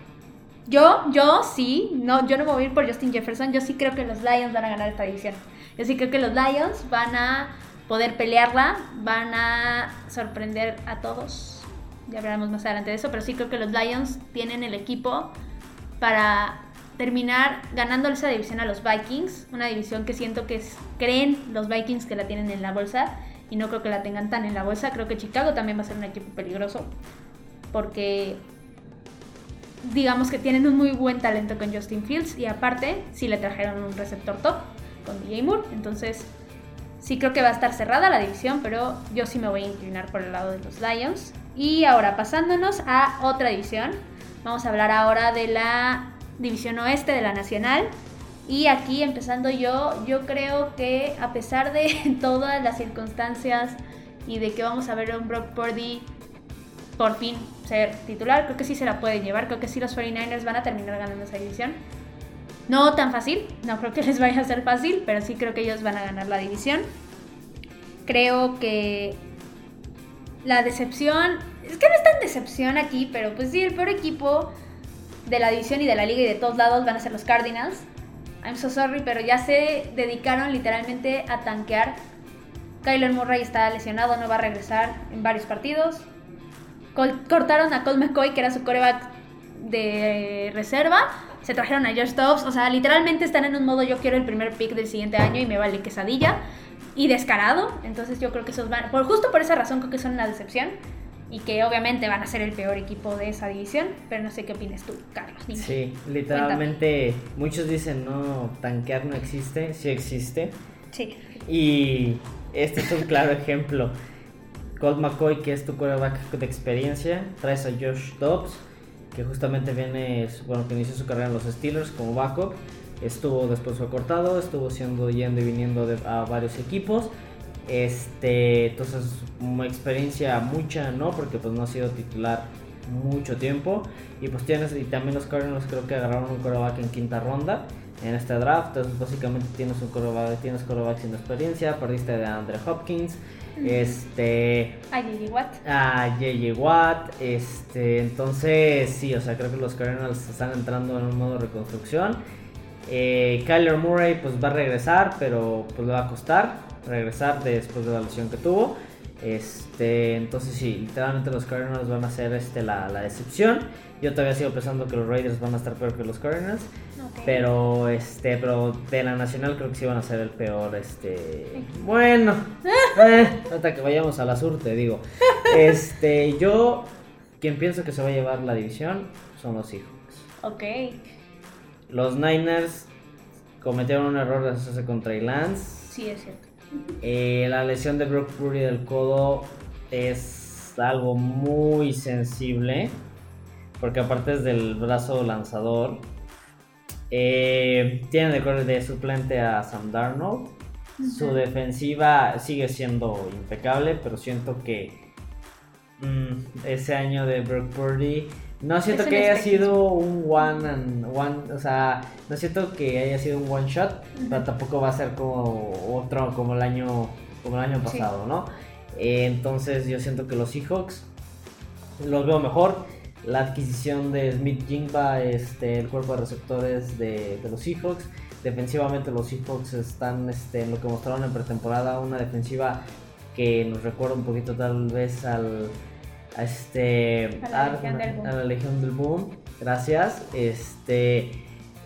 Yo, yo sí, no, yo no me voy a ir por Justin Jefferson, yo sí creo que los Lions van a ganar esta división. Yo sí creo que los Lions van a poder pelearla, van a sorprender a todos. Ya hablaremos más adelante de eso, pero sí creo que los Lions tienen el equipo para terminar ganando esa división a los Vikings, una división que siento que creen los Vikings que la tienen en la bolsa y no creo que la tengan tan en la bolsa. Creo que Chicago también va a ser un equipo peligroso porque digamos que tienen un muy buen talento con Justin Fields y aparte sí le trajeron un receptor top con DJ Moore, entonces sí creo que va a estar cerrada la división, pero yo sí me voy a inclinar por el lado de los Lions. Y ahora pasándonos a otra división, vamos a hablar ahora de la División Oeste de la Nacional. Y aquí empezando yo, yo creo que a pesar de todas las circunstancias y de que vamos a ver a un Brock Purdy por fin ser titular, creo que sí se la pueden llevar, creo que sí los 49ers van a terminar ganando esa división. No tan fácil, no creo que les vaya a ser fácil, pero sí creo que ellos van a ganar la división. Creo que la decepción, es que no es tan decepción aquí, pero pues sí, el peor equipo de la división y de la liga y de todos lados van a ser los Cardinals. I'm so sorry, pero ya se dedicaron literalmente a tanquear. Kyler Murray está lesionado, no va a regresar en varios partidos. cortaron a Colt McCoy, que era su coreback de reserva. Se trajeron a Josh Dobbs. O sea, literalmente están en un modo yo quiero el primer pick del siguiente año y me vale quesadilla. Y descarado. Entonces yo creo que esos van... Por, justo por esa razón creo que son una decepción y que obviamente van a ser el peor equipo de esa división, pero no sé qué opinas tú, Carlos. Sí, literalmente muchos dicen, no, tanquear no existe, sí existe. Sí. Y este es un claro ejemplo. Colt McCoy, que es tu quarterback de experiencia, traes a Josh Dobbs, que justamente viene, bueno, que inició su carrera en los Steelers como backup. Estuvo después fue cortado, estuvo siendo yendo y viniendo a varios equipos este, entonces, una experiencia mucha, ¿no? Porque pues no ha sido titular mucho tiempo. Y pues tienes, y también los Cardinals creo que agarraron un coreback en quinta ronda en este draft. Entonces, básicamente tienes un coreback, tienes coreback sin experiencia, perdiste de Andre Hopkins. Este. A JJ Watt. A JJ Watt. Este. Entonces, sí, o sea, creo que los Cardinals están entrando en un modo de reconstrucción. Eh, Kyler Murray, pues va a regresar, pero pues le va a costar regresar después de la lesión que tuvo. Este, entonces sí, literalmente los Cardinals van a ser este, la, la, decepción. Yo todavía sigo pensando que los Raiders van a estar peor que los Cardinals. Pero este, pero de la nacional creo que sí van a ser el peor. Este. Bueno. eh, hasta que vayamos a la sur, te digo. Este, yo quien pienso que se va a llevar la división son los Seahawks. Ok. Los Niners cometieron un error de hacerse contra Lance. Sí, es cierto. Eh, la lesión de Brock Purdy del codo es algo muy sensible. Porque aparte es del brazo lanzador. Eh, tiene de, de suplente a Sam Darnold. Su defensiva sigue siendo impecable, pero siento que mm, ese año de Brock Purdy no siento que haya sido un one and one, o sea, no siento que haya sido un one shot, pero tampoco va a ser como otro como el año como el año pasado, ¿no? entonces yo siento que los Seahawks los veo mejor. La adquisición de Smith Jingba, este, el cuerpo de receptores de, los Seahawks. Defensivamente los Seahawks están este, en lo que mostraron en pretemporada, una defensiva que nos recuerda un poquito tal vez al este a la, Legión, del Boom. a la Legión del Boom. Gracias. Este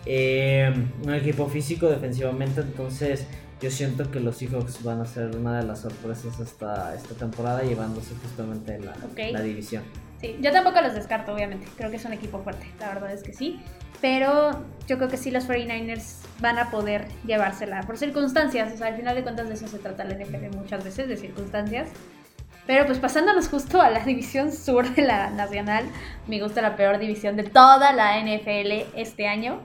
eh, un equipo físico defensivamente, entonces yo siento que los Seahawks van a ser una de las sorpresas esta, esta temporada llevándose justamente la, la división. Sí, yo tampoco los descarto, obviamente. Creo que es un equipo fuerte, la verdad es que sí. Pero yo creo que sí los 49ers van a poder llevársela por circunstancias. O sea, al final de cuentas de eso se trata la NFL muchas veces, de circunstancias. Pero pues pasándonos justo a la división sur de la nacional, me gusta la peor división de toda la NFL este año.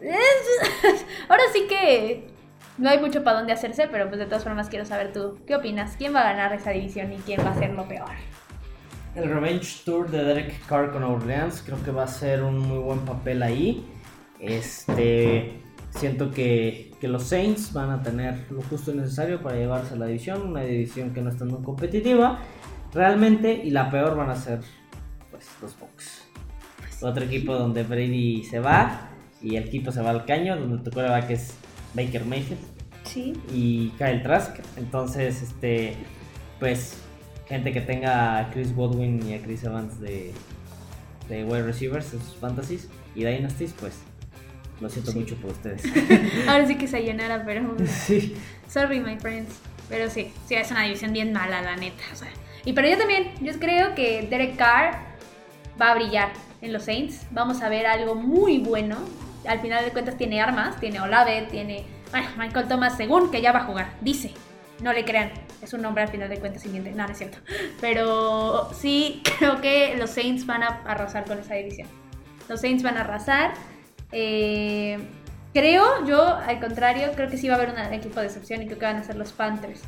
Ahora sí que no hay mucho para dónde hacerse, pero pues de todas formas quiero saber tú, ¿qué opinas? ¿Quién va a ganar esa división y quién va a ser lo peor? El Revenge Tour de Derek Carr con Orleans creo que va a ser un muy buen papel ahí. Este, siento que que los Saints van a tener lo justo y necesario para llevarse a la división, una división que no está muy competitiva realmente y la peor van a ser pues los Bucks. Pues Otro equipo donde Brady se va y el equipo se va al caño, donde tu que es Baker Mayfield sí. y Kyle Trask. Entonces, este, pues gente que tenga a Chris Godwin y a Chris Evans de, de wide receivers en sus fantasies y dynasties, pues lo siento mucho por ustedes. Ahora sí que se llenara, pero. Sí. Sorry, my friends. Pero sí, sí, es una división bien mala, la neta. O sea. Y pero yo también, yo creo que Derek Carr va a brillar en los Saints. Vamos a ver algo muy bueno. Al final de cuentas tiene armas, tiene Olave, tiene. Bueno, Michael Thomas, según que ya va a jugar, dice. No le crean, es un nombre al final de cuentas siguiente. No, no es cierto. Pero sí creo que los Saints van a arrasar con esa división. Los Saints van a arrasar. Eh, creo, yo al contrario, creo que sí va a haber un equipo de excepción y creo que van a ser los Panthers.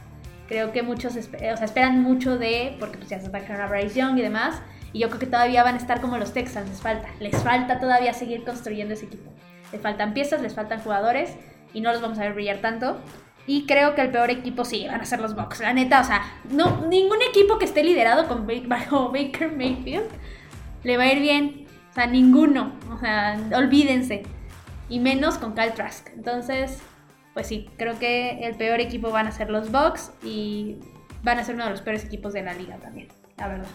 Creo que muchos o sea, esperan mucho de, porque pues ya se trajeron a Bryce Young y demás, y yo creo que todavía van a estar como los Texans, les falta, les falta todavía seguir construyendo ese equipo. Les faltan piezas, les faltan jugadores y no los vamos a ver brillar tanto. Y creo que el peor equipo sí van a ser los Bucks. La neta, o sea, no, ningún equipo que esté liderado con bajo Baker Mayfield le va a ir bien. Sea, ninguno. O sea, olvídense. Y menos con Kyle Trask. Entonces, pues sí, creo que el peor equipo van a ser los Bucks y van a ser uno de los peores equipos de la liga también, la verdad.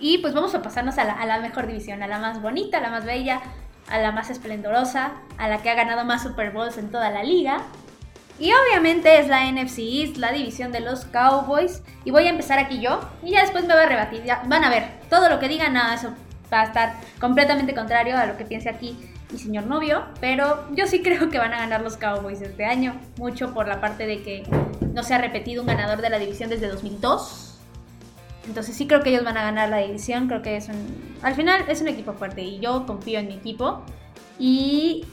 Y pues vamos a pasarnos a la, a la mejor división, a la más bonita, a la más bella, a la más esplendorosa, a la que ha ganado más Super Bowls en toda la liga. Y obviamente es la NFC East, la división de los Cowboys. Y voy a empezar aquí yo. Y ya después me voy a rebatir. Ya van a ver, todo lo que digan, nada, eso va a estar completamente contrario a lo que piense aquí mi señor novio. Pero yo sí creo que van a ganar los Cowboys este año. Mucho por la parte de que no se ha repetido un ganador de la división desde 2002. Entonces sí creo que ellos van a ganar la división. Creo que es un... Al final es un equipo fuerte y yo confío en mi equipo. Y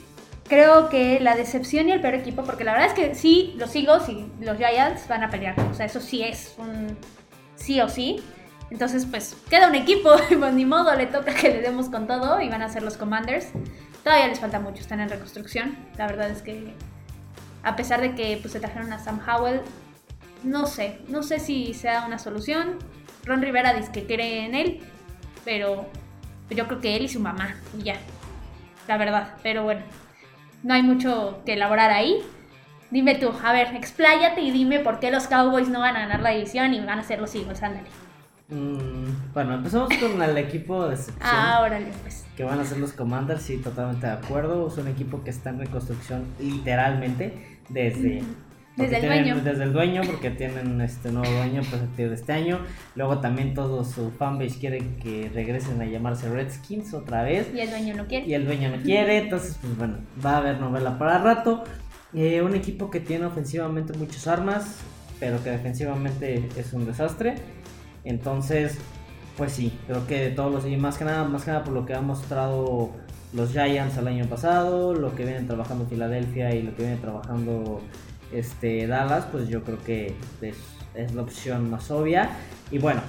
creo que la decepción y el peor equipo, porque la verdad es que sí, los Eagles y los Giants van a pelear. O sea, eso sí es un sí o sí. Entonces, pues queda un equipo, pues ni modo, le toca que le demos con todo y van a ser los Commanders. Todavía les falta mucho, están en reconstrucción. La verdad es que, a pesar de que pues, se trajeron a Sam Howell, no sé, no sé si sea una solución. Ron Rivera dice que cree en él, pero yo creo que él y su mamá, y ya, la verdad. Pero bueno, no hay mucho que elaborar ahí. Dime tú, a ver, expláyate y dime por qué los Cowboys no van a ganar la división y van a ser los Eagles, ándale. Mm, bueno, empezamos con el equipo de excepción. Ah, órale, pues. Que van a ser los Commanders, sí, totalmente de acuerdo. Es un equipo que está en reconstrucción literalmente desde... Desde el tienen- dueño. Desde el dueño, porque tienen este nuevo dueño pues, a partir de este año. Luego también todo su fanbase quiere que regresen a llamarse Redskins otra vez. Y el dueño no quiere. y el dueño no quiere, entonces pues bueno, va a haber novela para rato. Eh, un equipo que tiene ofensivamente muchas armas, pero que defensivamente es un desastre. Entonces, pues sí, creo que de todos los y más que nada, más que nada por lo que han mostrado los Giants el año pasado, lo que vienen trabajando Filadelfia y lo que viene trabajando este Dallas, pues yo creo que es, la opción más obvia. Y bueno,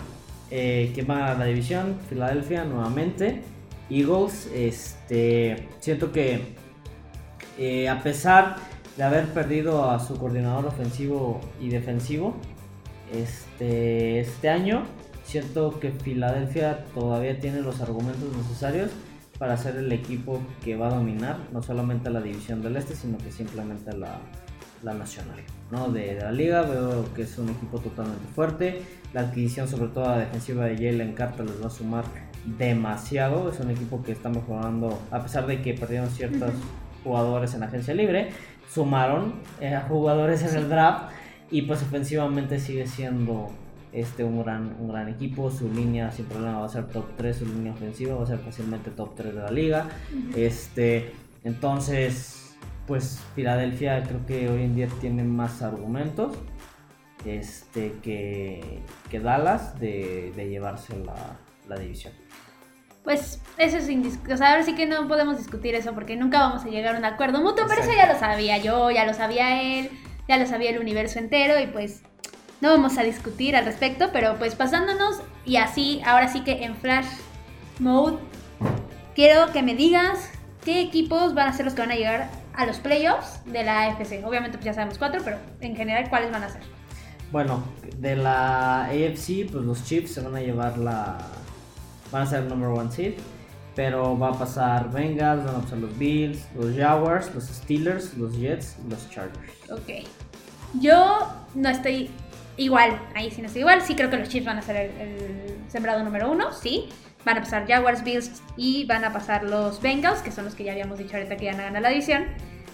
eh, ¿quién va a la división? Filadelfia nuevamente. Eagles, este, siento que eh, a pesar de haber perdido a su coordinador ofensivo y defensivo este, este año, siento que Filadelfia todavía tiene los argumentos necesarios para ser el equipo que va a dominar no solamente la división del este, sino que simplemente la, la nacional. ¿no? De, de la liga veo que es un equipo totalmente fuerte. La adquisición, sobre todo la defensiva de Jalen Carter, les va a sumar demasiado. Es un equipo que está mejorando, a pesar de que perdieron ciertos jugadores en agencia libre, sumaron eh, a jugadores en el draft y pues ofensivamente sigue siendo este un gran, un gran equipo. Su línea sin problema va a ser top 3, su línea ofensiva va a ser fácilmente top 3 de la liga. Este, entonces, pues Filadelfia creo que hoy en día tiene más argumentos este, que, que Dallas de, de llevarse la, la división. Pues eso es indiscutible. O sea, ahora sí que no podemos discutir eso porque nunca vamos a llegar a un acuerdo mutuo, pero eso ya lo sabía yo, ya lo sabía él, ya lo sabía el universo entero y pues no vamos a discutir al respecto, pero pues pasándonos y así, ahora sí que en Flash Mode, quiero que me digas qué equipos van a ser los que van a llegar a los playoffs de la AFC. Obviamente pues ya sabemos cuatro, pero en general cuáles van a ser. Bueno, de la AFC, pues los Chiefs se van a llevar la. van a ser el number one seed. Pero va a pasar Bengals, van a pasar los Bills, los Jaguars, los Steelers, los Jets y los Chargers. Ok. Yo no estoy igual, ahí sí no estoy igual. Sí creo que los Chiefs van a ser el, el sembrado número uno, sí. Van a pasar Jaguars, Bills y van a pasar los Bengals, que son los que ya habíamos dicho ahorita que ya ganar la división.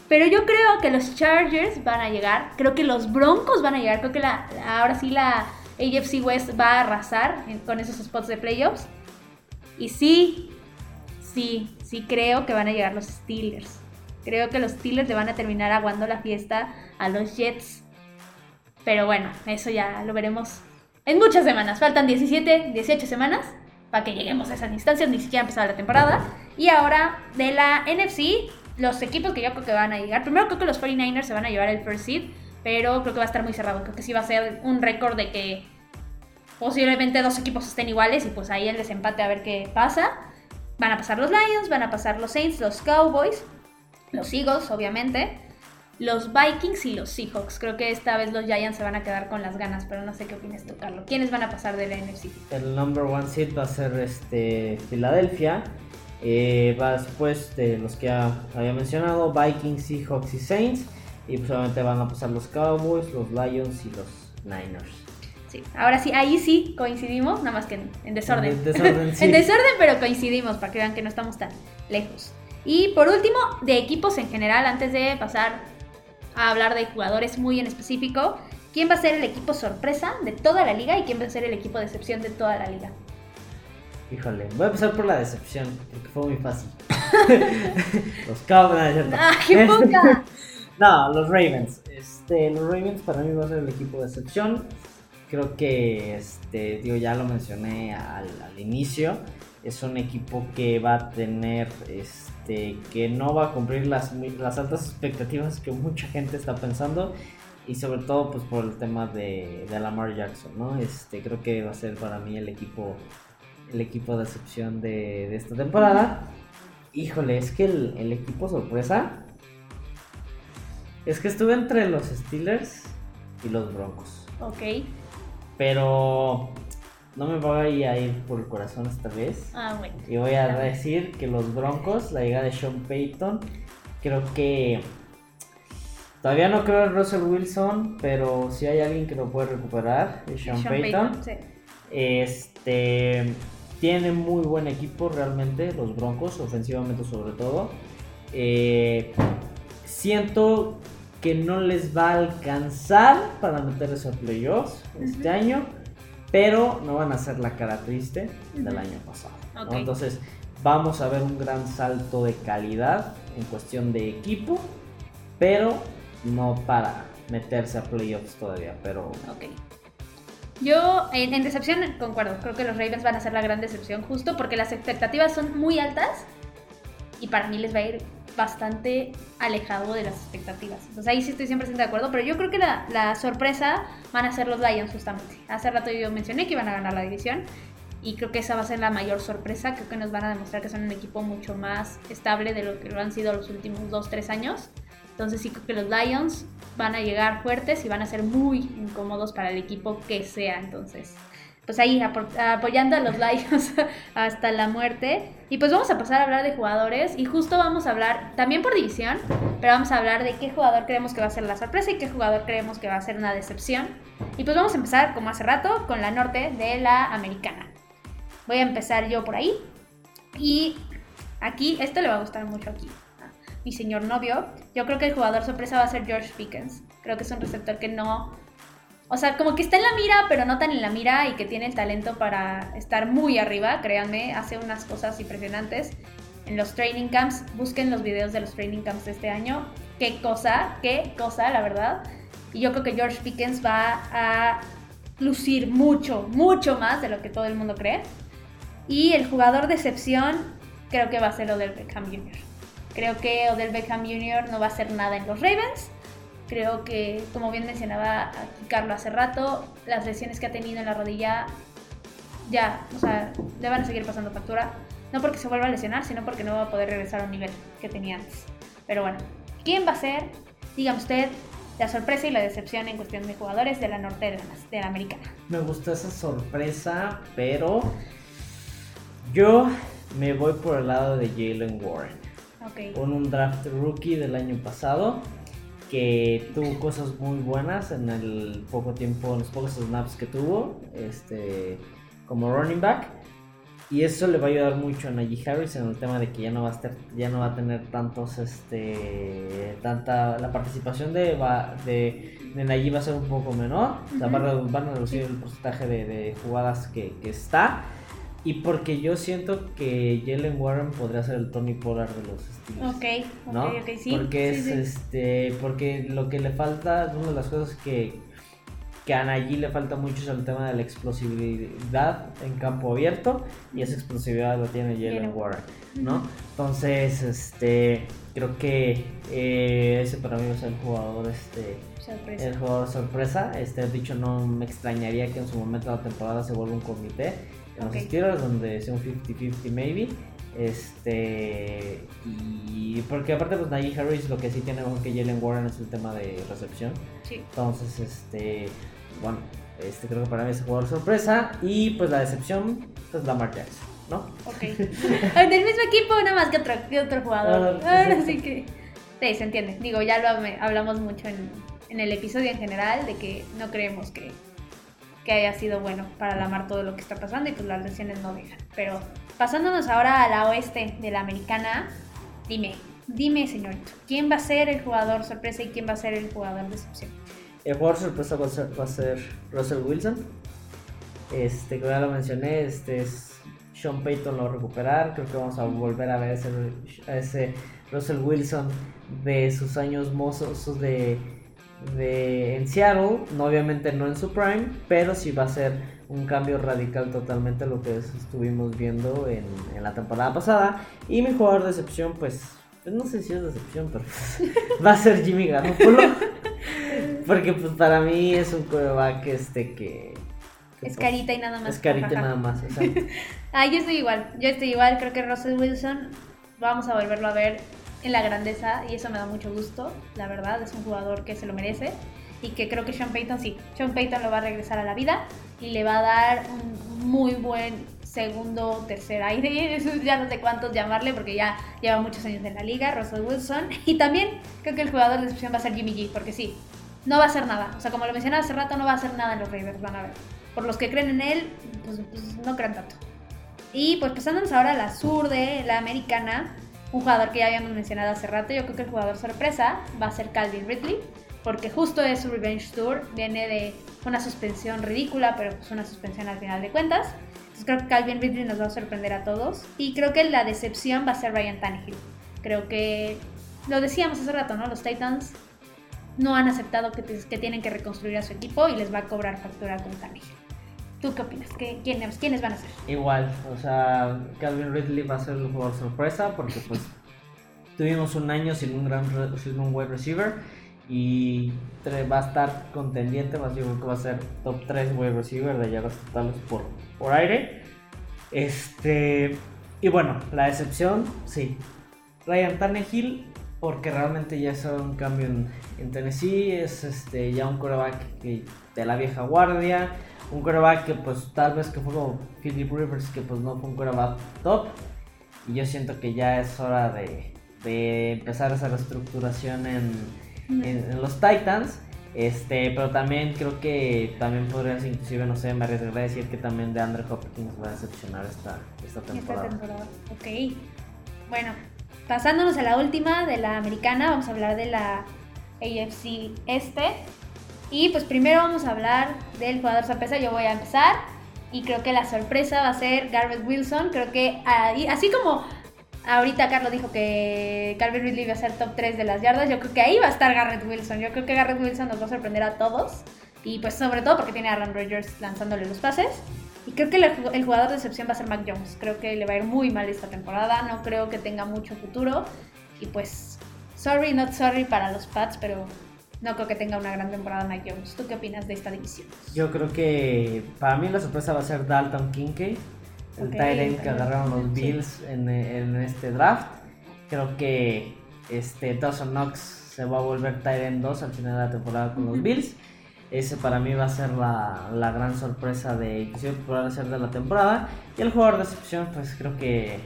Pero yo creo que los Chargers van a llegar, creo que los Broncos van a llegar, creo que la, ahora sí la AFC West va a arrasar en- con esos spots de playoffs. Y sí, sí, sí creo que van a llegar los Steelers. Creo que los Steelers le van a terminar aguando la fiesta a los Jets. Pero bueno, eso ya lo veremos en muchas semanas. Faltan 17, 18 semanas para que lleguemos a esas instancias. Ni siquiera ha empezado la temporada. Y ahora de la NFC, los equipos que yo creo que van a llegar. Primero creo que los 49ers se van a llevar el first seed. Pero creo que va a estar muy cerrado. Creo que sí va a ser un récord de que posiblemente dos equipos estén iguales. Y pues ahí el desempate a ver qué pasa. Van a pasar los Lions, van a pasar los Saints, los Cowboys. los Eagles, obviamente, los Vikings y los Seahawks. Creo que esta vez los Giants se van a quedar con las ganas, pero no sé qué opinas tú, Carlos. ¿Quiénes van a pasar de la NFC? El number one seed va a ser este Filadelfia. Eh, va después de los que había mencionado, Vikings, Seahawks y Saints. Y pues obviamente van a pasar los Cowboys, los Lions y los Niners. Sí, ahora sí, ahí sí coincidimos, nada más que en, en desorden. En desorden, sí. en desorden, pero coincidimos para que vean que no estamos tan lejos. Y por último, de equipos en general, antes de pasar a hablar de jugadores muy en específico, ¿quién va a ser el equipo sorpresa de toda la liga y quién va a ser el equipo de excepción de toda la liga? Híjole, voy a empezar por la decepción, porque fue muy fácil. los Cowboys, no. ¡Ah, qué puta! No, los Ravens. Este, los Ravens para mí va a ser el equipo de excepción. Creo que, este, digo, ya lo mencioné al, inicio. Es un equipo que va a tener, este, que no va a cumplir las, las altas expectativas que mucha gente está pensando. Y sobre todo, pues por el tema de, de Lamar Jackson, ¿no? Este, creo que va a ser para mí el equipo, el equipo de excepción de, de esta temporada. Híjole, es que el, el equipo sorpresa es que estuve entre los Steelers y los Broncos. Ok. Pero no me voy a ir por el corazón esta vez. Ah, bueno. Y voy a decir que los Broncos, la llegada de Sean Payton, creo que todavía no creo en Russell Wilson, pero si hay alguien que lo puede recuperar, es Sean, Payton. sí. Este tiene muy buen equipo realmente, los Broncos, ofensivamente sobre todo. Eh, siento que no les va a alcanzar para meterse a playoffs este año, pero no van a ser la cara triste del año pasado. Entonces vamos a ver un gran salto de calidad en cuestión de equipo, pero no para meterse a playoffs todavía, pero Ok. Yo en, en decepción concuerdo, creo que los Ravens van a ser la gran decepción justo porque las expectativas son muy altas y para mí les va a ir bastante alejado de las expectativas. Entonces ahí sí estoy 100% de acuerdo, pero yo creo que la, la sorpresa van a ser los Lions justamente. Hace rato yo mencioné que iban a ganar la división y creo que esa va a ser la mayor sorpresa, creo que nos van a demostrar que son un equipo mucho más estable de lo que lo han sido los últimos 2-3 años. Entonces sí creo que los Lions van a llegar fuertes y van a ser muy incómodos para el equipo que sea. Entonces, pues ahí apo- apoyando a los Lions hasta la muerte. Y pues vamos a pasar a hablar de jugadores y justo vamos a hablar también por división, pero vamos a hablar de qué jugador creemos que va a ser la sorpresa y qué jugador creemos que va a ser una decepción. Y pues vamos a empezar, como hace rato, con la norte de la americana. Voy a empezar yo por ahí. Y aquí, esto le va a gustar mucho aquí mi señor novio. Yo creo que el jugador sorpresa va a ser George Pickens. Creo que es un receptor que no... O sea, como que está en la mira, pero no tan en la mira y que tiene el talento para estar muy arriba, créanme, hace unas cosas impresionantes. En los training camps, busquen los videos de los training camps de este año. Qué cosa, qué cosa, la verdad. Y yo creo que George Pickens va a lucir mucho, mucho más de lo que todo el mundo cree. Y el jugador de excepción creo que va a ser Odell Beckham Jr. Creo que Odell Beckham Jr. no va a hacer nada en los Ravens. Creo que, como bien mencionaba aquí Carlos hace rato, las lesiones que ha tenido en la rodilla ya, o sea, le van a seguir pasando factura. No porque se vuelva a lesionar, sino porque no va a poder regresar a un nivel que tenía antes. Pero bueno, ¿quién va a ser, dígame usted, la sorpresa y la decepción en cuestión de jugadores de la norte de la, de la americana? Me gustó esa sorpresa, pero yo me voy por el lado de Jalen Warren. Ok. Con un draft rookie del año pasado que tuvo cosas muy buenas en el poco tiempo, en los pocos snaps que tuvo, este, como running back. Y eso le va a ayudar mucho a Najee Harris en el tema de que ya no va a estar, ya no va a tener tantos, este, tanta, la participación de, va- de, de Najee va a ser un poco menor, o sea, va a redu- van a reducir el porcentaje de, de jugadas que, que está. Y porque yo siento que Jalen Warren podría ser el Tony Pollard de los Steelers. Ok, ¿no? ok, sí. Porque sí, es sí. este, porque lo que le falta, una de las cosas que, que a Najee le falta mucho es el tema de la explosividad en campo abierto y esa explosividad la tiene Jalen. Warren, ¿no? Entonces, este, creo que eh, ese para mí ser el jugador, este, Sorpresa. el jugador sorpresa. Este, dicho, no me extrañaría que en su momento de la temporada se vuelva un comité los Steelers donde sea un 50-50 maybe. Este, y porque aparte pues Najee Harris lo que sí tiene mejor que Jalen Warren es el tema de recepción. Sí. Entonces, este, bueno, este creo que para mí es el jugador sorpresa y pues la decepción pues Lamar Jackson, ¿no? Ok. Ah, Del mismo equipo, nada más que otro, que otro jugador. Ah, Ahora sí que. Sí, se entiende. Digo, ya lo hab- hablamos mucho en, en el episodio en general de que no creemos que, que haya sido bueno para Lamar todo lo que está pasando y pues las lesiones no dejan. Pero pasándonos ahora a la oeste de la americana, dime, dime, señorito, ¿quién va a ser el jugador sorpresa y quién va a ser el jugador decepción? El jugador sorpresa va a ser, va a ser Russell Wilson. Este, como ya lo mencioné, este es Sean Payton lo va recuperar. Creo que vamos a volver a ver ese, a ese Russell Wilson de sus años mozos de, de en Seattle. No, obviamente no en su prime, pero sí va a ser un cambio radical totalmente a lo que estuvimos viendo en, en la temporada pasada. Y mi jugador de excepción, pues, pues no sé si es decepción, pero va a ser Jimmy Garoppolo. Porque pues para mí es un coreback este que... que, Es pues, carita y nada más. Es carita y nada más, exacto. Ah, yo estoy igual, yo estoy igual, creo que Russell Wilson vamos a volverlo a ver en la grandeza y eso me da mucho gusto, la verdad, es un jugador que se lo merece y que creo que Sean Payton sí, Sean Payton lo va a regresar a la vida y le va a dar un muy buen segundo, tercer aire, ya no sé cuántos llamarle porque ya lleva muchos años en la liga, Russell Wilson y también creo que el jugador de excepción va a ser Jimmy G porque sí, no va a hacer nada, o sea como lo mencionaba hace rato no va a hacer nada en los Raiders, van a ver. Por los que creen en él, pues, pues no crean tanto. Y pues pasándonos ahora a la sur de la americana, un jugador que ya habíamos mencionado hace rato, yo creo que el jugador sorpresa va a ser Calvin Ridley, porque justo es su Revenge Tour, viene de una suspensión ridícula, pero pues una suspensión al final de cuentas. Entonces creo que Calvin Ridley nos va a sorprender a todos. Y creo que la decepción va a ser Ryan Tannehill. Creo que lo decíamos hace rato, ¿no? Los Titans no han aceptado que, que tienen que reconstruir a su equipo y les va a cobrar factura con Tannehill. ¿Tú qué opinas? ¿Qué, quiénes, ¿Quiénes van a ser? Igual, o sea, Calvin Ridley va a ser el jugador sorpresa porque pues tuvimos un año sin un gran sin un wide receiver y va a estar contendiente, más yo creo que va a ser top 3 wide receiver de yardas totales por, por aire. Este, y bueno, la excepción, sí. Ryan Tannehill, porque realmente ya es un cambio en, en Tennessee, es este ya un coreback de la vieja guardia, un coreback que pues tal vez que fue como Philip Rivers, que pues no fue un coreback top, y yo siento que ya es hora de, de empezar esa reestructuración en, en, en los Titans. Este, pero también creo que también podrías inclusive, no sé, me arriesgaría a decir que también de Andre Hopkins va a decepcionar esta, esta Esta temporada. temporada. Ok. Bueno, pasándonos a la última de la americana, vamos a hablar de la AFC Este. Y pues primero vamos a hablar del jugador sorpresa. Yo voy a empezar. Y creo que la sorpresa va a ser Garrett Wilson. Creo que ahí- así como ahorita Carlos dijo que Calvin Ridley iba a ser top 3 de las yardas, yo creo que ahí va a estar Garrett Wilson. Yo creo que Garrett Wilson nos va a sorprender a todos. Y pues sobre todo porque tiene a Aaron Rodgers lanzándole los pases. Y creo que el jugador de excepción va a ser Mac Jones. Creo que le va a ir muy mal esta temporada. No creo que tenga mucho futuro. Y pues, sorry, not sorry para los Pats, pero no creo que tenga una gran temporada Mac Jones. ¿Tú qué opinas de esta división? Yo creo que para mí la sorpresa va a ser Dalton Kincaid, el Ok, tight end que agarraron los Sí. Bills en, en este draft. Creo que este Dawson Knox se va a volver end 2 al final de la temporada con los. Bills. Ese para mí va a ser la, la gran sorpresa de inclusive podrá ser de la temporada. Y el jugador de excepción, pues creo que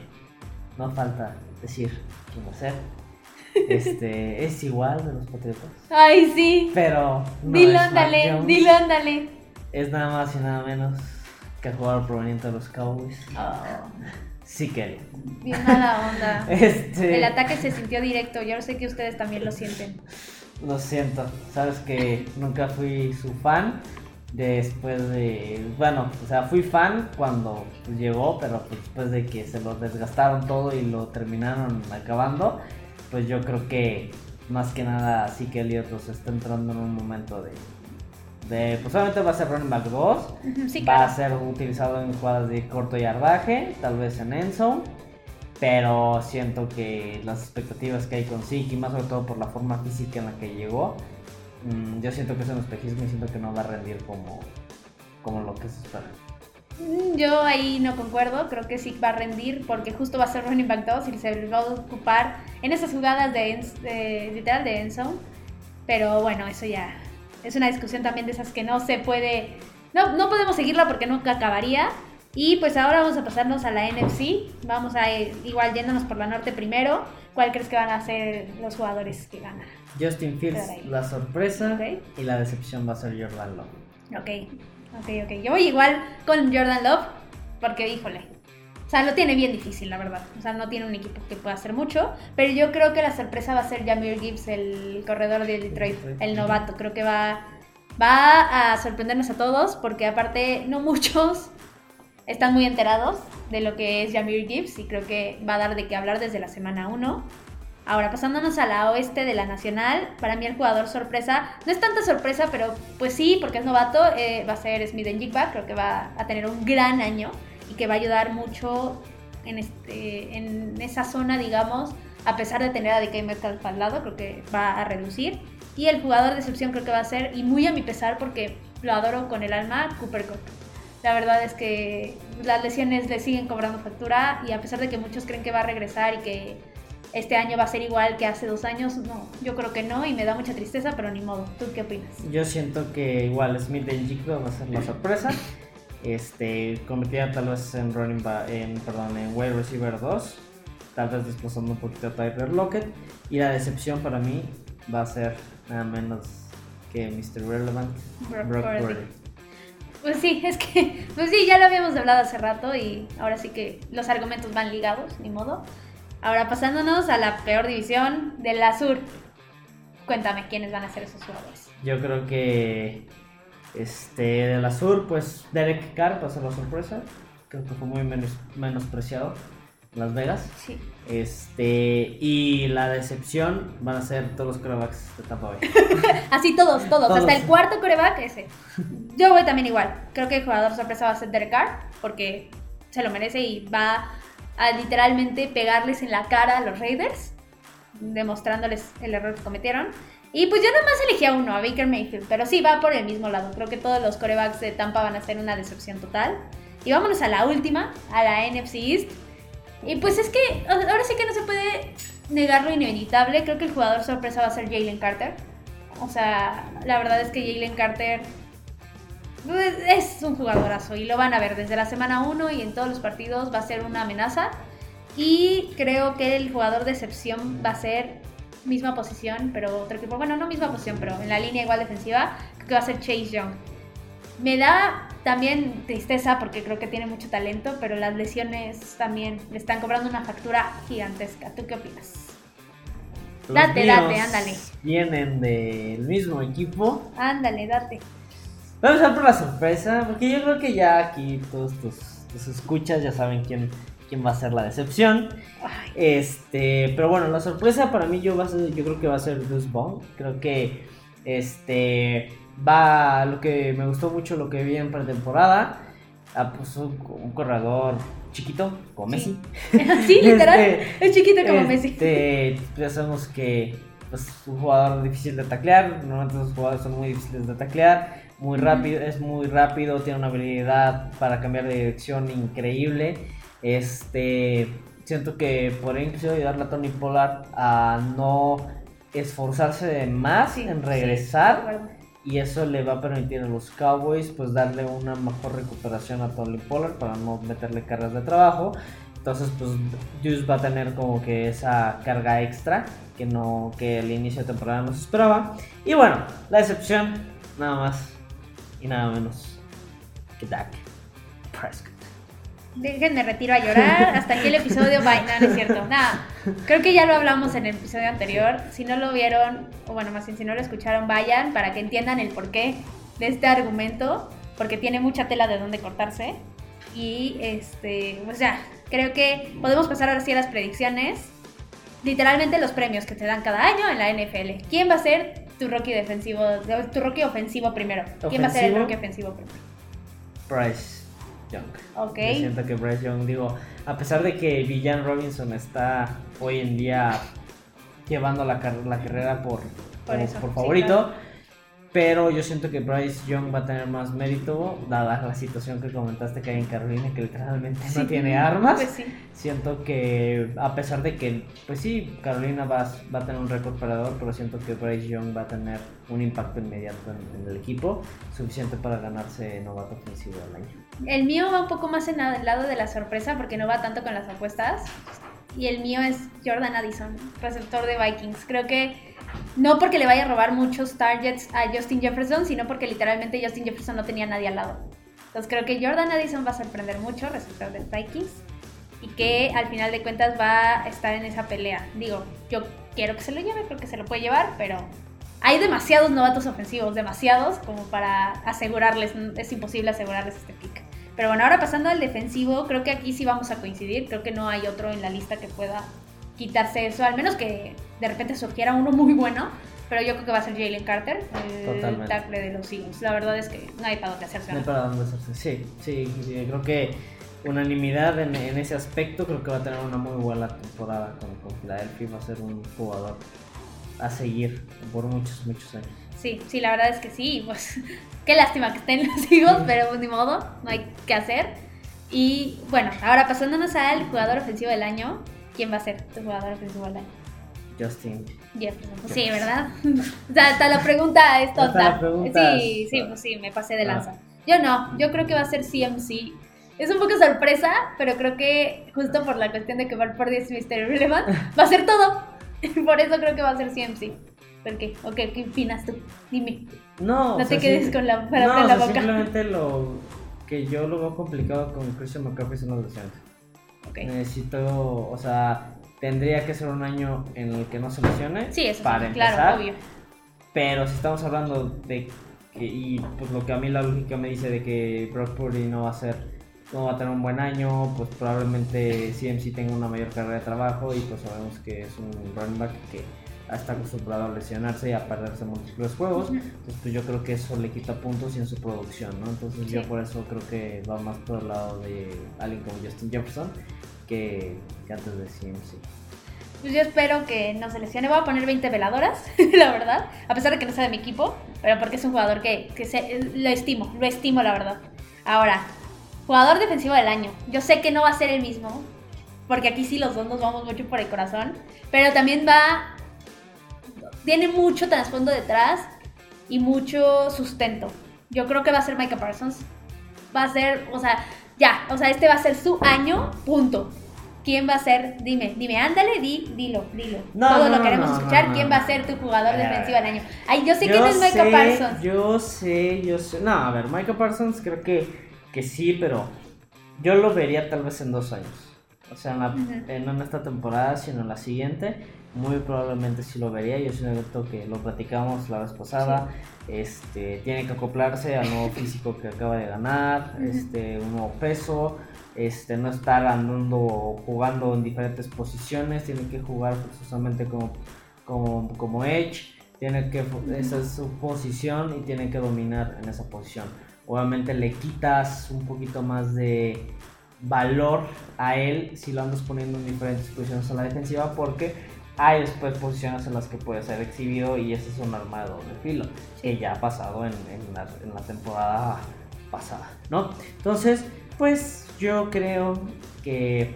no falta decir quién va a ser. Este es igual de los Patriotas. Ay, sí. Pero no dilo, ándale, dilo, ándale. Es nada más y nada menos que jugador proveniente de los Cowboys. Oh, Sí que. bien mala onda. Este. El ataque se sintió directo. Yo sé que ustedes también lo sienten. Lo siento. Sabes que nunca fui su fan. Después de. Bueno, o sea, fui fan cuando llegó, pero pues después de que se lo desgastaron todo y lo terminaron acabando, pues yo creo que más que nada sí que Elliot los está entrando en un momento de. de pues obviamente va a ser running back 2. Ujú, Sí, va claro. a ser utilizado en jugadas de corto yardaje, tal vez en endzone. Pero siento que las expectativas que hay con Siki, más sobre todo por la forma física en la que llegó, mm, yo siento que es un espejismo y siento que no va a rendir como, como lo que se espera. Mm, Yo ahí no concuerdo, creo que sí va a rendir porque justo va a ser running back 2 y se va a ocupar en esas jugadas de, de- literal de end zone. Pero bueno, eso ya es una discusión también de esas que no se puede, no, no podemos seguirla porque nunca acabaría. Y pues ahora vamos a pasarnos a la NFC, vamos a ir igual yéndonos por la norte primero. ¿Cuál crees que van a ser los jugadores que ganan? Justin Fields, la sorpresa. Y la decepción va a ser Jordan Love. Ok, ok, ok. Yo voy igual con Jordan Love porque, híjole, o sea, lo tiene bien difícil, la verdad. O sea, no tiene un equipo que pueda hacer mucho. Pero yo creo que la sorpresa va a ser Jamir Gibbs, el corredor de Detroit, el novato. Creo que va, va a sorprendernos a todos porque aparte no muchos están muy enterados de lo que es Jamir Gibbs y creo que va a dar de qué hablar desde la semana 1. Ahora, pasándonos a la oeste de la Nacional, para mí el jugador sorpresa, no es tanta sorpresa, pero pues sí, porque es novato, eh, va a ser Smith Jigba, creo que va a tener un gran año y que va a ayudar mucho en, este, en esa zona, digamos, a pesar de tener a DK Metcalf al lado, creo que va a reducir. Y el jugador de excepción creo que va a ser, y muy a mi pesar porque lo adoro con el alma, Cooper Cup. La verdad es que las lesiones le siguen cobrando factura y a pesar de que muchos creen que va a regresar y que este año va a ser igual que hace dos años, no, yo creo que no y me da mucha tristeza, pero ni modo. ¿Tú qué opinas? Yo siento que igual Smith en Jigba va a ser la sorpresa. Este, convertida tal vez en running ba- en, perdón, en wide receiver 2. Tal vez desplazando un poquito a Tyler Lockett. Y la decepción para mí va a ser nada menos que Mr. Relevant, Brock Brock Purdy. Purdy. Pues sí, es que, pues sí, ya lo habíamos hablado hace rato y ahora sí que los argumentos van ligados, ni modo. Ahora pasándonos a la peor división de la sur. Cuéntame quiénes van a ser esos jugadores. Yo creo que este de la sur, pues Derek Carr va a ser la sorpresa. Creo que fue muy menos, menospreciado en Las Vegas. Sí. Este, y la decepción van a ser todos los quarterbacks de Tampa Bay. Así todos, todos, Todos. hasta el cuarto coreback ese. Yo voy también igual. Creo que el jugador sorpresa va a ser Derek Carr porque se lo merece y va a literalmente pegarles en la cara a los Raiders, demostrándoles el error que cometieron. Y pues yo nada más elegí a uno, a Baker Mayfield, pero sí va por el mismo lado. Creo que todos los corebacks de Tampa van a ser una decepción total. Y vámonos a la última, a la NFC East. Y pues es que ahora sí que no se puede negar lo inevitable. Creo que el jugador sorpresa va a ser Jalen Carter. O sea, la verdad es que Jalen Carter es un jugadorazo y lo van a ver desde la semana 1 y en todos los partidos va a ser una amenaza. Y creo que el jugador de excepción va a ser misma posición, pero otro equipo. Bueno, no misma posición, pero en la línea igual defensiva, que va a ser Chase Young. Me da también tristeza porque creo que tiene mucho talento, pero las lesiones también le están cobrando una factura gigantesca. ¿Tú qué opinas? Los Date, date, ándale. Vienen del mismo equipo. Ándale, date. Vamos a ver por la sorpresa, porque yo creo que ya aquí todos tus, tus escuchas ya saben quién, quién va a ser la decepción. Este, pero bueno, la sorpresa para mí yo, va a ser- yo creo que va a ser Bruce Bond. Creo que este va lo que me gustó mucho lo que vi en pretemporada. Ah, pues un, un corredor chiquito, como Messi. sí, literal. Este, es chiquito como Messi. Este, ya sabemos que pues, un jugador difícil de taclear. Normalmente los jugadores son muy difíciles de taclear. Muy rápido, es muy rápido, tiene una habilidad para cambiar de dirección increíble. Este, siento que podría incluso ayudarle a Tony Pollard a no esforzarse de más en regresar y eso le va a permitir a los Cowboys pues darle una mejor recuperación a Tony Pollard para no meterle cargas de trabajo. Entonces pues Juice va a tener como que esa carga extra que no que al inicio de temporada no se esperaba. Y bueno, la decepción nada más y nada menos que Dak Prescott. Déjenme retiro a llorar. Hasta aquí el episodio. Bye. No, no es cierto. Nada. Creo que ya lo hablamos en el episodio anterior. Si no lo vieron, o bueno, más bien si no lo escucharon, vayan para que entiendan el porqué de este argumento. Porque tiene mucha tela de dónde cortarse. Y este, pues ya, creo que podemos pasar ahora sí a las predicciones. Literalmente los premios que te dan cada año en la NFL. ¿Quién va a ser tu rookie defensivo, tu rookie ofensivo primero? ¿Quién va a ser el rookie ofensivo primero? Bryce Young. Ok. Yo siento que Bryce Young, digo, a pesar de que Villan Robinson está hoy en día llevando la, car- la carrera por, Por como eso, por sí, favorito, Pero yo siento que Bryce Young va a tener más mérito, dada la situación que comentaste que hay en Carolina, que literalmente no tiene armas. Pues sí. Siento que, a pesar de que, pues sí, Carolina va, va a tener un récord parador, pero siento que Bryce Young va a tener un impacto inmediato en, en el equipo, suficiente para ganarse novato ofensivo del año. El mío va un poco más en el lado de la sorpresa porque no va tanto con las apuestas. Y el mío es Jordan Addison, receptor de Vikings. Creo que no porque le vaya a robar muchos targets a Justin Jefferson, sino porque literalmente Justin Jefferson no tenía nadie al lado. Entonces creo que Jordan Addison va a sorprender mucho, receptor de Vikings. Y que al final de cuentas va a estar en esa pelea. Digo, yo quiero que se lo lleve, creo que se lo puede llevar, pero hay demasiados novatos ofensivos, demasiados como para asegurarles, es imposible asegurarles este pick. Pero bueno, ahora pasando al defensivo, creo que aquí sí vamos a coincidir. Creo que no hay otro en la lista que pueda quitarse eso, al menos que de repente surgiera uno muy bueno. Pero yo creo que va a ser Jalen Carter, el Totalmente. tackle de los Eagles. La verdad es que no hay para dónde hacerse. No hay para dónde hacerse. Sí, sí, sí, creo que unanimidad en, en ese aspecto, creo que va a tener una muy buena temporada con, con Philadelphia, va a ser un jugador a seguir por muchos, muchos años. Sí, sí, la verdad es que sí. Pues qué lástima que estén los Eagles, pero pues ni modo, no hay que hacer. Y bueno, ahora pasándonos al jugador ofensivo del año. ¿Quién va a ser tu jugador del año? Justin. Jefferson. Pues sí, ¿verdad? o sea, hasta la pregunta es tonta. pregunta sí, es- sí, pues sí, me pasé de Ah. lanza. Yo no, yo creo que va a ser CMC. Es un poco sorpresa, pero creo que justo por la cuestión de que Bart Purdy es Mr. Irrelevant, va a ser todo. por eso creo que va a ser CMC. ¿Por qué? Ok, ¿qué opinas tú? Dime. No, No o te sea, quedes sí- con la palabra no, en la o sea, boca. Simplemente lo que yo lo veo complicado con Christian McCaffrey son las lesiones. Necesito, o sea, tendría que ser un año en el que no se lesione. Sí, eso para sí, claro, empezar. obvio. Pero si estamos hablando de que, y pues lo que a mí la lógica me dice de que Brock Purdy no va a ser, no va a tener un buen año, pues probablemente CMC tenga una mayor carrera de trabajo y pues sabemos que es un running back que está acostumbrado a lesionarse y a perderse múltiples juegos, Ujú. entonces pues yo creo que eso le quita puntos y en su producción, ¿no? Entonces yo Sí. por eso creo que va más por el lado de alguien como Justin Jefferson que, que antes de CMC. Pues yo espero que no se lesione. Voy a poner 20 veladoras, la verdad. A pesar de que no sea de mi equipo. Pero porque es un jugador que, que se- lo estimo. Lo estimo, la verdad. Ahora, jugador defensivo del año. Yo sé que no va a ser el mismo. Porque aquí sí los dos nos vamos mucho por el corazón. Pero también va... Tiene mucho trasfondo detrás. Y mucho sustento. Yo creo que va a ser Micah Parsons. Va a ser, o sea, ya. O sea, este va a ser su año, punto. ¿Quién va a ser? Dime, dime, ándale, di, dilo, dilo. No, Todo no, lo queremos no, escuchar. ¿Quién va a ser tu jugador ver, defensivo del año? Ay, yo sé quién Yo es Micah sé, Parsons. Yo sé, yo sé. No, a ver, Micah Parsons creo que, que sí, pero yo lo vería tal vez en dos años. O sea, en la- Ujú. en- no en esta temporada, sino en la siguiente. Muy probablemente sí lo vería. Yo siento que lo platicamos la vez pasada. Este, tiene que acoplarse al nuevo físico que acaba de ganar. Este, un nuevo peso. Este, no estar andando jugando en diferentes posiciones. Tiene que jugar precisamente como, como, como Edge. Tiene que, esa es su posición y tiene que dominar en esa posición. Obviamente le quitas un poquito más de valor a él si lo andas poniendo en diferentes posiciones a la defensiva porque hay después posiciones en las que puede ser exhibido y ese es un arma de doble filo que ya ha pasado en, en la, en la temporada pasada, ¿no? Entonces, pues yo creo que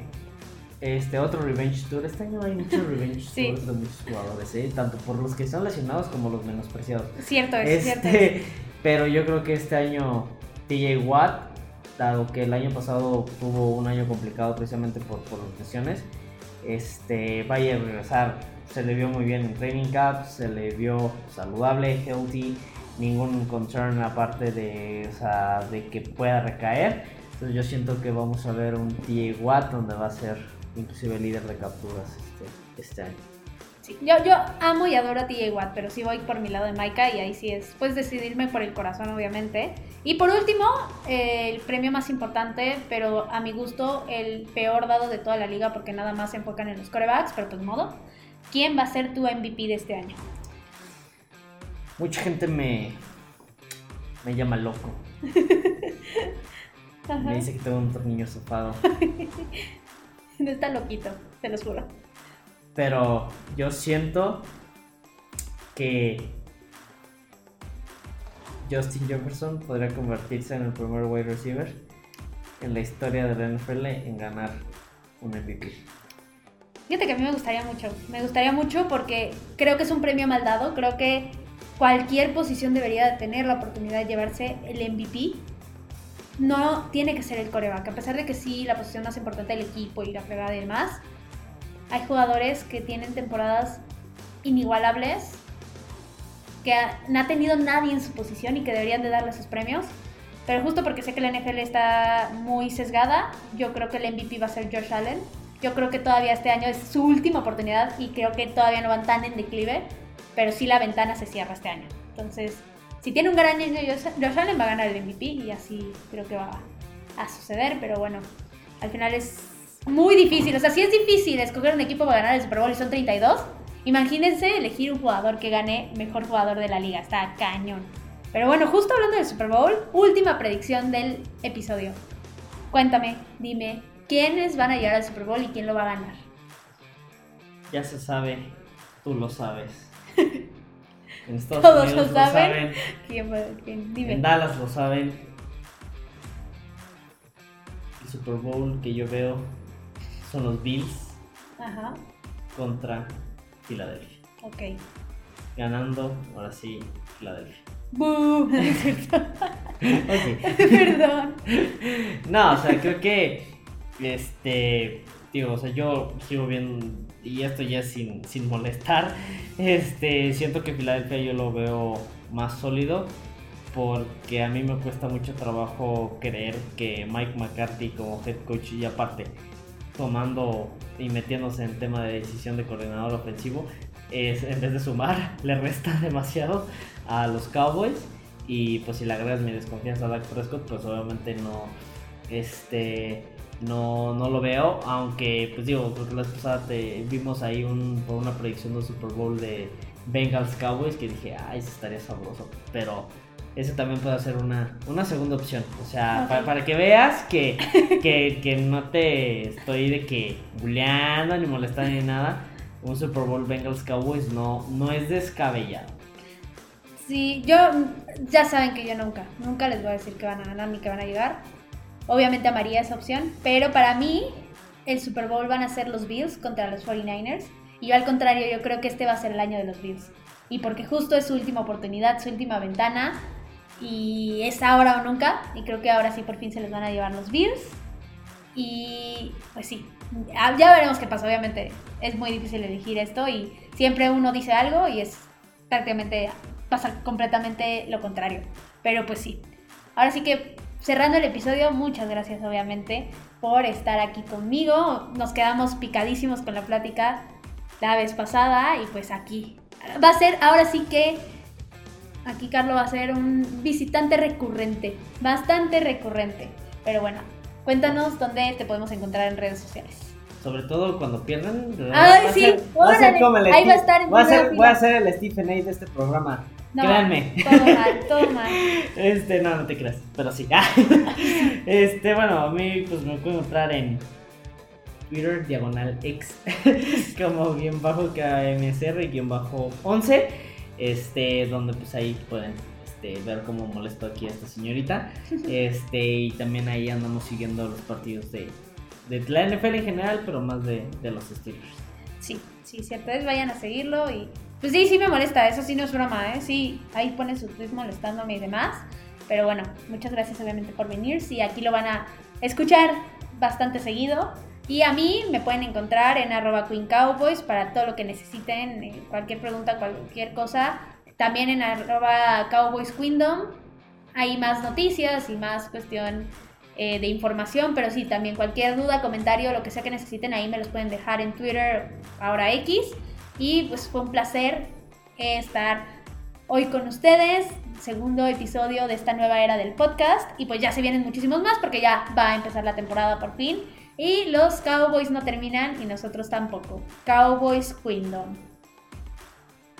este otro Revenge Tour, este año hay muchos Revenge Sí. Tours de muchos jugadores, ¿eh? tanto por los que están lesionados como los menospreciados. Cierto es, cierto es. Este, pero yo creo que este año TJ Watt, dado que el año pasado tuvo un año complicado precisamente por, por las lesiones, este, vaya a regresar. Se le vio muy bien en training camp, se le vio saludable, healthy, ningún concern aparte de, o sea, de que pueda recaer. Entonces yo siento que vamos a ver un TJ Watt donde va a ser inclusive líder de capturas este, este año. Sí, Yo, yo amo y adoro a TJ Watt, pero sí voy por mi lado de Micah y ahí sí es, pues decidirme por el corazón, obviamente. Y por último, eh, el premio más importante, pero a mi gusto el peor dado de toda la liga porque nada más se enfocan en los corebacks, pero pues modo. ¿Quién va a ser tu MVP de este año? Mucha gente me, me llama loco. Me dice que tengo un tornillo sofado. No está loquito, te lo juro. Pero yo siento que Justin Jefferson podría convertirse en el primer wide receiver en la historia de la NFL en ganar un MVP. Fíjate que a mí me gustaría mucho. Me gustaría mucho porque creo que es un premio mal dado. Creo que cualquier posición debería de tener la oportunidad de llevarse el MVP. No tiene que ser el coreback. A pesar de que sí, la posición más importante del equipo y la fregada y demás, hay jugadores que tienen temporadas inigualables que no ha tenido nadie en su posición y que deberían de darle sus premios. Pero justo porque sé que la NFL está muy sesgada, yo creo que el MVP va a ser Josh Allen. Yo creo que todavía este año es su última oportunidad y creo que todavía no van tan en declive, pero sí la ventana se cierra este año. Entonces, si tiene un gran año Josh Allen va a ganar el MVP y así creo que va a suceder, pero bueno, al final es muy difícil. O sea, si es difícil escoger un equipo para ganar el Super Bowl y son 32, Imagínense elegir un jugador que gane mejor jugador de la liga. Está cañón. Pero bueno, justo hablando del Super Bowl, última predicción del episodio. Cuéntame, dime, ¿quiénes van a llegar al Super Bowl y quién lo va a ganar? Ya se sabe, tú lo sabes. En Todos Unidos lo saben. ¿Quién, quién? Dime. En Dallas lo saben. El Super Bowl que yo veo son los Bills Ajá. contra Filadelfia. Ok. Ganando, ahora sí, Filadelfia. ¡Bú! Perdón. No, o sea, creo que. Este. Digo, o sea, yo sigo viendo. Y esto ya sin, sin molestar. Este. Siento que Filadelfia yo lo veo más sólido. Porque a mí me cuesta mucho trabajo creer que Mike McCarthy como head coach y aparte tomando y metiéndose en tema de decisión de coordinador ofensivo, es, en vez de sumar, le resta demasiado a los Cowboys. Y pues si le agregas mi desconfianza a Dak Prescott, pues obviamente no, este, no, no lo veo. Aunque, pues digo, creo que la pasada te, vimos ahí un, por una predicción del Super Bowl de Bengals Cowboys que dije, ay, eso estaría sabroso. Pero ese también puede ser una, una segunda opción. O sea, para, que veas que, que, no te estoy de que bulleando ni molestando ni nada. Un Super Bowl Bengals Cowboys no, no es descabellado. Sí, yo ya saben que yo nunca, nunca les voy a decir que van a ganar ni que van a llegar. Obviamente amaría esa opción, pero para mí el Super Bowl van a ser los Bills contra los 49ers. Y yo al contrario, yo creo que este va a ser el año de los Bills. Y porque justo es su última oportunidad, su última ventana, y es ahora o nunca. Y creo que ahora sí por fin se les van a llevar los Bills. Y pues sí, ya veremos qué pasa. Obviamente es muy difícil elegir esto y siempre uno dice algo y es prácticamente pasa completamente lo contrario. Pero pues sí. Ahora sí que cerrando el episodio, muchas gracias obviamente por estar aquí conmigo. Nos quedamos picadísimos con la plática la vez pasada y pues aquí. Va a ser ahora sí que Aquí Carlos va a ser un visitante recurrente, bastante recurrente. Pero bueno, cuéntanos dónde te podemos encontrar en redes sociales. Sobre todo cuando pierdan. Ay, sí, ahí va a estar en voy a, ser, voy a ser el Stephen A. de este programa. Créanme. Todo mal, todo mal. Este, no, no te creas, pero sí. este, bueno, a mí pues me puedo encontrar en Twitter, diagonal X, como guion bajo KMSR, guion bajo 11 este, donde pues ahí pueden este, ver cómo molesto aquí a esta señorita. Este, y también ahí andamos siguiendo los partidos de, de la NFL en general, pero más de, los Steelers. Sí, sí, cierto es, vayan a seguirlo y pues sí, sí me molesta, eso sí no es broma, ¿eh? Sí, ahí pone su tweet molestándome y demás. Pero bueno, muchas gracias obviamente por venir. Sí, aquí lo van a escuchar bastante seguido. Y a mí me pueden encontrar en arroba Queen Cowboys para todo lo que necesiten, eh, cualquier pregunta, cualquier cosa. También en arroba Cowboys Queendom hay más noticias y más cuestión eh, de información, pero sí, también cualquier duda, comentario, lo que sea que necesiten, ahí me los pueden dejar en Twitter, ahora X. Y pues fue un placer estar hoy con ustedes, segundo episodio de esta nueva era del podcast. Y pues ya se vienen muchísimos más porque ya va a empezar la temporada por fin. Y los Cowboys no terminan y nosotros tampoco. Cowboys Queendom.